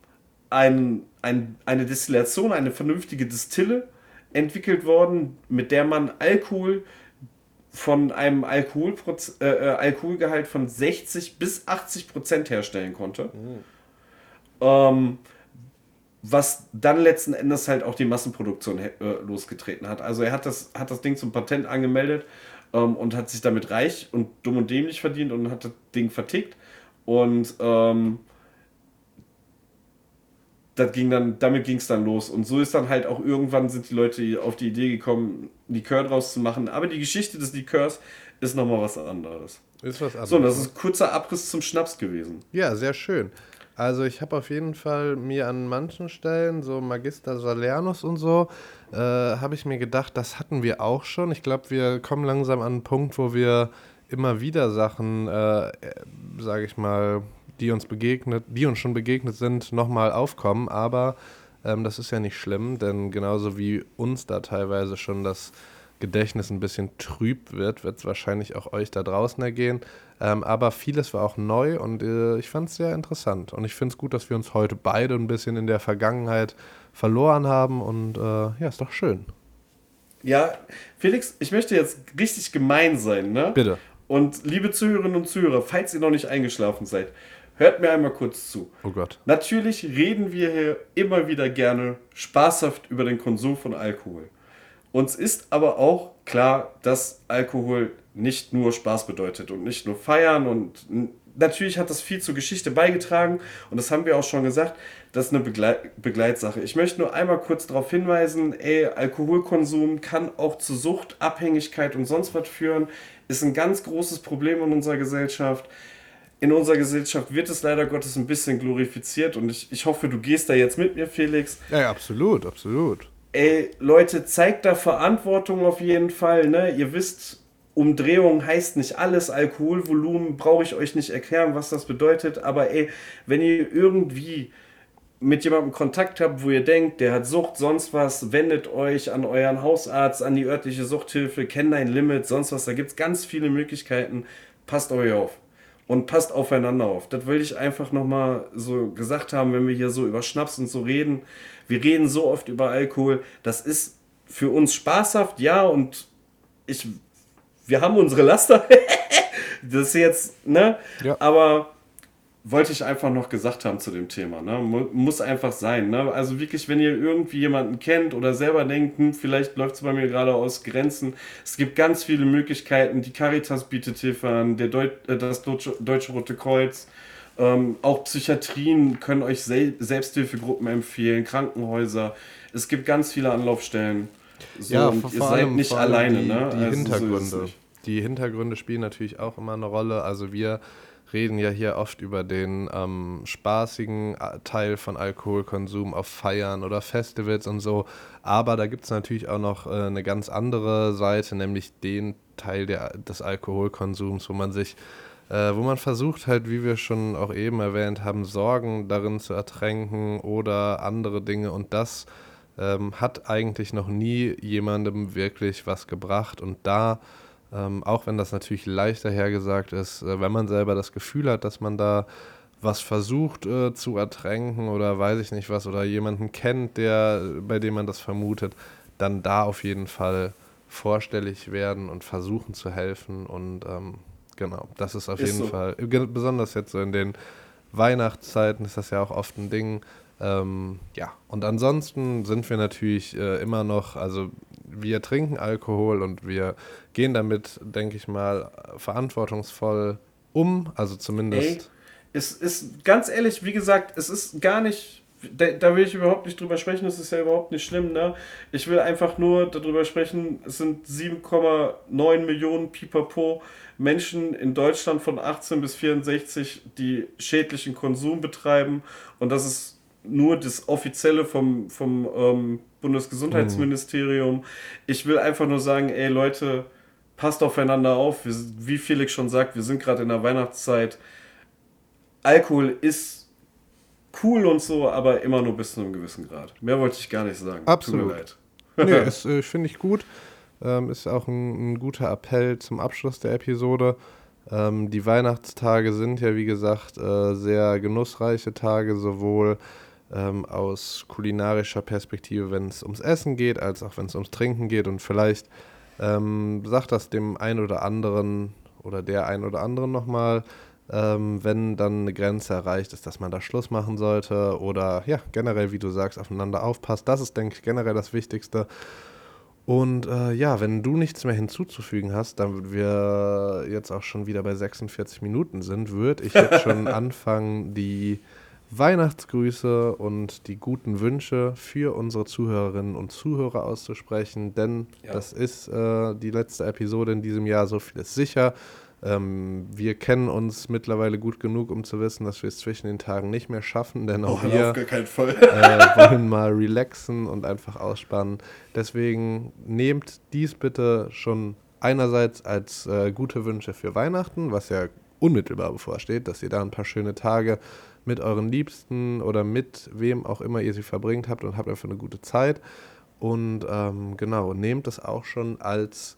ein, ein, eine Destillation, eine vernünftige Distille entwickelt worden, mit der man Alkohol von einem Alkoholproz äh, äh Alkoholgehalt von 60 bis 80 Prozent herstellen konnte. Mhm. Ähm, was dann letzten Endes halt auch die Massenproduktion äh, losgetreten hat. Also er hat das, hat das Ding zum Patent angemeldet ähm, und hat sich damit reich und dumm und dämlich verdient und hat das Ding vertickt. Und ähm, das ging dann, damit ging es dann los. Und so ist dann halt auch irgendwann sind die Leute auf die Idee gekommen, Likör draus zu machen. Aber die Geschichte des Likörs ist nochmal was anderes. Ist was anderes. So, das ist ein kurzer Abriss zum Schnaps gewesen. Ja, sehr schön. Also ich habe auf jeden Fall mir an manchen Stellen, so Magister Salernus und so, äh, habe ich mir gedacht, das hatten wir auch schon. Ich glaube, wir kommen langsam an einen Punkt, wo wir immer wieder Sachen, äh, sage ich mal, die uns begegnet, die uns schon begegnet sind, nochmal aufkommen. Aber ähm, das ist ja nicht schlimm, denn genauso wie uns da teilweise schon das Gedächtnis ein bisschen trüb wird, wird es wahrscheinlich auch euch da draußen ergehen. Ähm, aber vieles war auch neu und äh, ich fand es sehr interessant. Und ich finde es gut, dass wir uns heute beide ein bisschen in der Vergangenheit verloren haben. Und äh, ja, ist doch schön. Ja, Felix, ich möchte jetzt richtig gemein sein, ne? Bitte. Und liebe Zuhörerinnen und Zuhörer, falls ihr noch nicht eingeschlafen seid, hört mir einmal kurz zu. Oh Gott. Natürlich reden wir hier immer wieder gerne spaßhaft über den Konsum von Alkohol. Uns ist aber auch klar, dass Alkohol nicht nur Spaß bedeutet und nicht nur feiern und natürlich hat das viel zur Geschichte beigetragen und das haben wir auch schon gesagt, das ist eine Begleit Begleitsache. Ich möchte nur einmal kurz darauf hinweisen, ey, Alkoholkonsum kann auch zu Sucht, Abhängigkeit und sonst was führen, ist ein ganz großes Problem in unserer Gesellschaft. In unserer Gesellschaft wird es leider Gottes ein bisschen glorifiziert und ich, ich hoffe, du gehst da jetzt mit mir, Felix. Ja, ja absolut, absolut ey, Leute, zeigt da Verantwortung auf jeden Fall. Ne? Ihr wisst, Umdrehung heißt nicht alles. Alkoholvolumen brauche ich euch nicht erklären, was das bedeutet. Aber ey, wenn ihr irgendwie mit jemandem Kontakt habt, wo ihr denkt, der hat Sucht, sonst was, wendet euch an euren Hausarzt, an die örtliche Suchthilfe, kennt dein Limit, sonst was. Da gibt es ganz viele Möglichkeiten. Passt euch auf und passt aufeinander auf. Das will ich einfach nochmal so gesagt haben, wenn wir hier so über Schnaps und so reden. Wir reden so oft über Alkohol. Das ist für uns spaßhaft, ja, und ich, wir haben unsere Laster. *laughs* das ist jetzt, ne? Ja. Aber wollte ich einfach noch gesagt haben zu dem Thema. Ne? Muss einfach sein. Ne? Also wirklich, wenn ihr irgendwie jemanden kennt oder selber denkt, hm, vielleicht läuft es bei mir gerade aus Grenzen. Es gibt ganz viele Möglichkeiten. Die Caritas bietet Hilfe an, der Deut äh, das Deutsche, Deutsche Rote Kreuz. Ähm, auch Psychiatrien können euch Sel Selbsthilfegruppen empfehlen, Krankenhäuser. Es gibt ganz viele Anlaufstellen. So, ja, und ihr seid nicht alleine. Die, ne? die also Hintergründe. So die Hintergründe spielen natürlich auch immer eine Rolle. Also wir reden ja hier oft über den ähm, spaßigen äh, Teil von Alkoholkonsum auf Feiern oder Festivals und so. Aber da gibt es natürlich auch noch äh, eine ganz andere Seite, nämlich den Teil der, des Alkoholkonsums, wo man sich, äh, wo man versucht halt, wie wir schon auch eben erwähnt haben, Sorgen darin zu ertränken oder andere Dinge und das ähm, hat eigentlich noch nie jemandem wirklich was gebracht und da ähm, auch wenn das natürlich leichter hergesagt ist, äh, wenn man selber das Gefühl hat, dass man da was versucht äh, zu ertränken oder weiß ich nicht was oder jemanden kennt, der, bei dem man das vermutet, dann da auf jeden Fall vorstellig werden und versuchen zu helfen. Und ähm, genau, das ist auf ist jeden so. Fall, besonders jetzt so in den Weihnachtszeiten ist das ja auch oft ein Ding. Ähm, ja, und ansonsten sind wir natürlich äh, immer noch, also wir trinken Alkohol und wir gehen damit, denke ich mal, verantwortungsvoll um, also zumindest. Ey, es ist ganz ehrlich, wie gesagt, es ist gar nicht da, da, will ich überhaupt nicht drüber sprechen, das ist ja überhaupt nicht schlimm, ne? Ich will einfach nur darüber sprechen, es sind 7,9 Millionen Pipapo Menschen in Deutschland von 18 bis 64, die schädlichen Konsum betreiben und das ist nur das Offizielle vom, vom ähm, Bundesgesundheitsministerium. Mhm. Ich will einfach nur sagen, ey Leute, passt aufeinander auf. Wir, wie Felix schon sagt, wir sind gerade in der Weihnachtszeit. Alkohol ist cool und so, aber immer nur bis zu einem gewissen Grad. Mehr wollte ich gar nicht sagen. Absolut. Tut mir leid. *laughs* nee, *laughs* das äh, finde ich gut. Ähm, ist auch ein, ein, guter Appell zum Abschluss der Episode. Ähm, die Weihnachtstage sind ja, wie gesagt, äh, sehr genussreiche Tage, sowohl ähm, aus kulinarischer Perspektive, wenn es ums Essen geht, als auch wenn es ums Trinken geht. Und vielleicht ähm, sagt das dem einen oder anderen oder der einen oder anderen nochmal, ähm, wenn dann eine Grenze erreicht ist, dass man da Schluss machen sollte oder ja, generell, wie du sagst, aufeinander aufpasst. Das ist, denke ich, generell das Wichtigste. Und äh, ja, wenn du nichts mehr hinzuzufügen hast, dann wir jetzt auch schon wieder bei 46 Minuten sind, würde ich jetzt schon *laughs* anfangen, die Weihnachtsgrüße und die guten Wünsche für unsere Zuhörerinnen und Zuhörer auszusprechen, denn ja. das ist äh, die letzte Episode in diesem Jahr, so viel ist sicher. Ähm, wir kennen uns mittlerweile gut genug, um zu wissen, dass wir es zwischen den Tagen nicht mehr schaffen, denn auch oh, wir äh, wollen mal relaxen und einfach ausspannen. Deswegen nehmt dies bitte schon einerseits als äh, gute Wünsche für Weihnachten, was ja unmittelbar bevorsteht, dass ihr da ein paar schöne Tage mit euren Liebsten oder mit wem auch immer ihr sie verbringt habt und habt einfach eine gute Zeit. Und ähm, genau, nehmt es auch schon als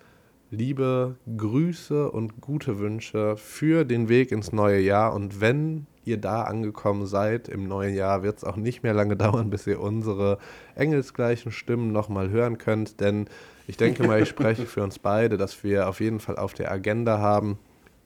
liebe Grüße und gute Wünsche für den Weg ins neue Jahr. Und wenn ihr da angekommen seid im neuen Jahr, wird es auch nicht mehr lange *laughs* dauern, bis ihr unsere engelsgleichen Stimmen nochmal hören könnt. Denn ich denke mal, ich spreche für uns beide, dass wir auf jeden Fall auf der Agenda haben,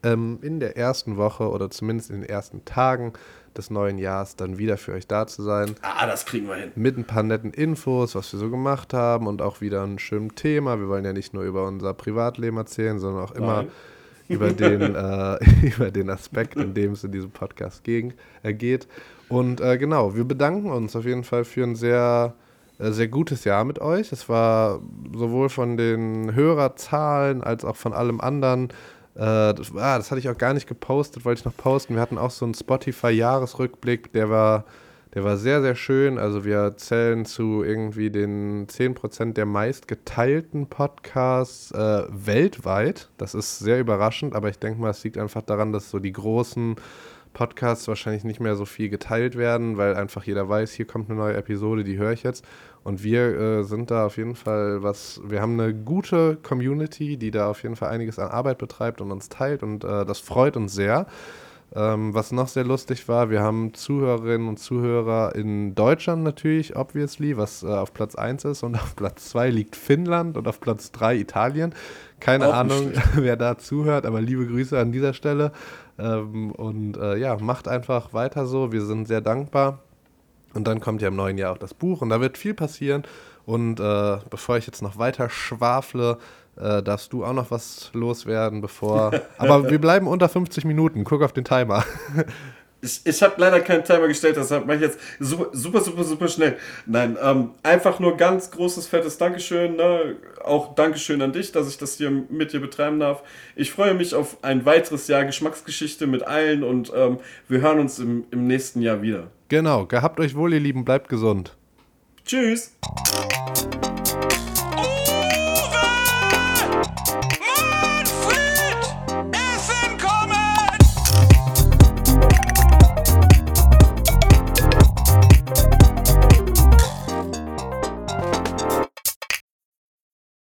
ähm, in der ersten Woche oder zumindest in den ersten Tagen des neuen Jahres dann wieder für euch da zu sein. Ah, das kriegen wir hin. Mit ein paar netten Infos, was wir so gemacht haben und auch wieder ein schönes Thema. Wir wollen ja nicht nur über unser Privatleben erzählen, sondern auch immer *laughs* über den, äh, *laughs* über den Aspekt, in dem es in diesem Podcast gegen, äh, geht. Und äh, genau, wir bedanken uns auf jeden Fall für ein sehr äh, sehr gutes Jahr mit euch. Es war sowohl von den Hörerzahlen als auch von allem anderen das, ah, das hatte ich auch gar nicht gepostet, wollte ich noch posten. Wir hatten auch so einen Spotify-Jahresrückblick, der war, der war sehr, sehr schön. Also wir zählen zu irgendwie den 10% der meistgeteilten Podcasts äh, weltweit. Das ist sehr überraschend, aber ich denke mal, es liegt einfach daran, dass so die großen Podcasts wahrscheinlich nicht mehr so viel geteilt werden, weil einfach jeder weiß, hier kommt eine neue Episode, die höre ich jetzt. Und wir äh, sind da auf jeden Fall was, wir haben eine gute Community, die da auf jeden Fall einiges an Arbeit betreibt und uns teilt und äh, das freut uns sehr. Ähm, was noch sehr lustig war, wir haben Zuhörerinnen und Zuhörer in Deutschland natürlich, obviously, was äh, auf Platz 1 ist und *laughs* auf Platz 2 liegt Finnland und auf Platz 3 Italien. Keine Ahnung, *laughs* wer da zuhört, aber liebe Grüße an dieser Stelle. Ähm, und äh, ja, macht einfach weiter so. Wir sind sehr dankbar. Und dann kommt ja im neuen Jahr auch das Buch und da wird viel passieren. Und äh, bevor ich jetzt noch weiter schwafle, äh, darfst du auch noch was loswerden, bevor. *laughs* Aber wir bleiben unter 50 Minuten. Guck auf den Timer. *laughs* Ich, ich habe leider keinen Timer gestellt, deshalb mache ich jetzt super, super, super, super schnell. Nein, ähm, einfach nur ganz großes, fettes Dankeschön. Ne? Auch Dankeschön an dich, dass ich das hier mit dir betreiben darf. Ich freue mich auf ein weiteres Jahr Geschmacksgeschichte mit allen und ähm, wir hören uns im, im nächsten Jahr wieder. Genau, gehabt euch wohl, ihr Lieben, bleibt gesund. Tschüss.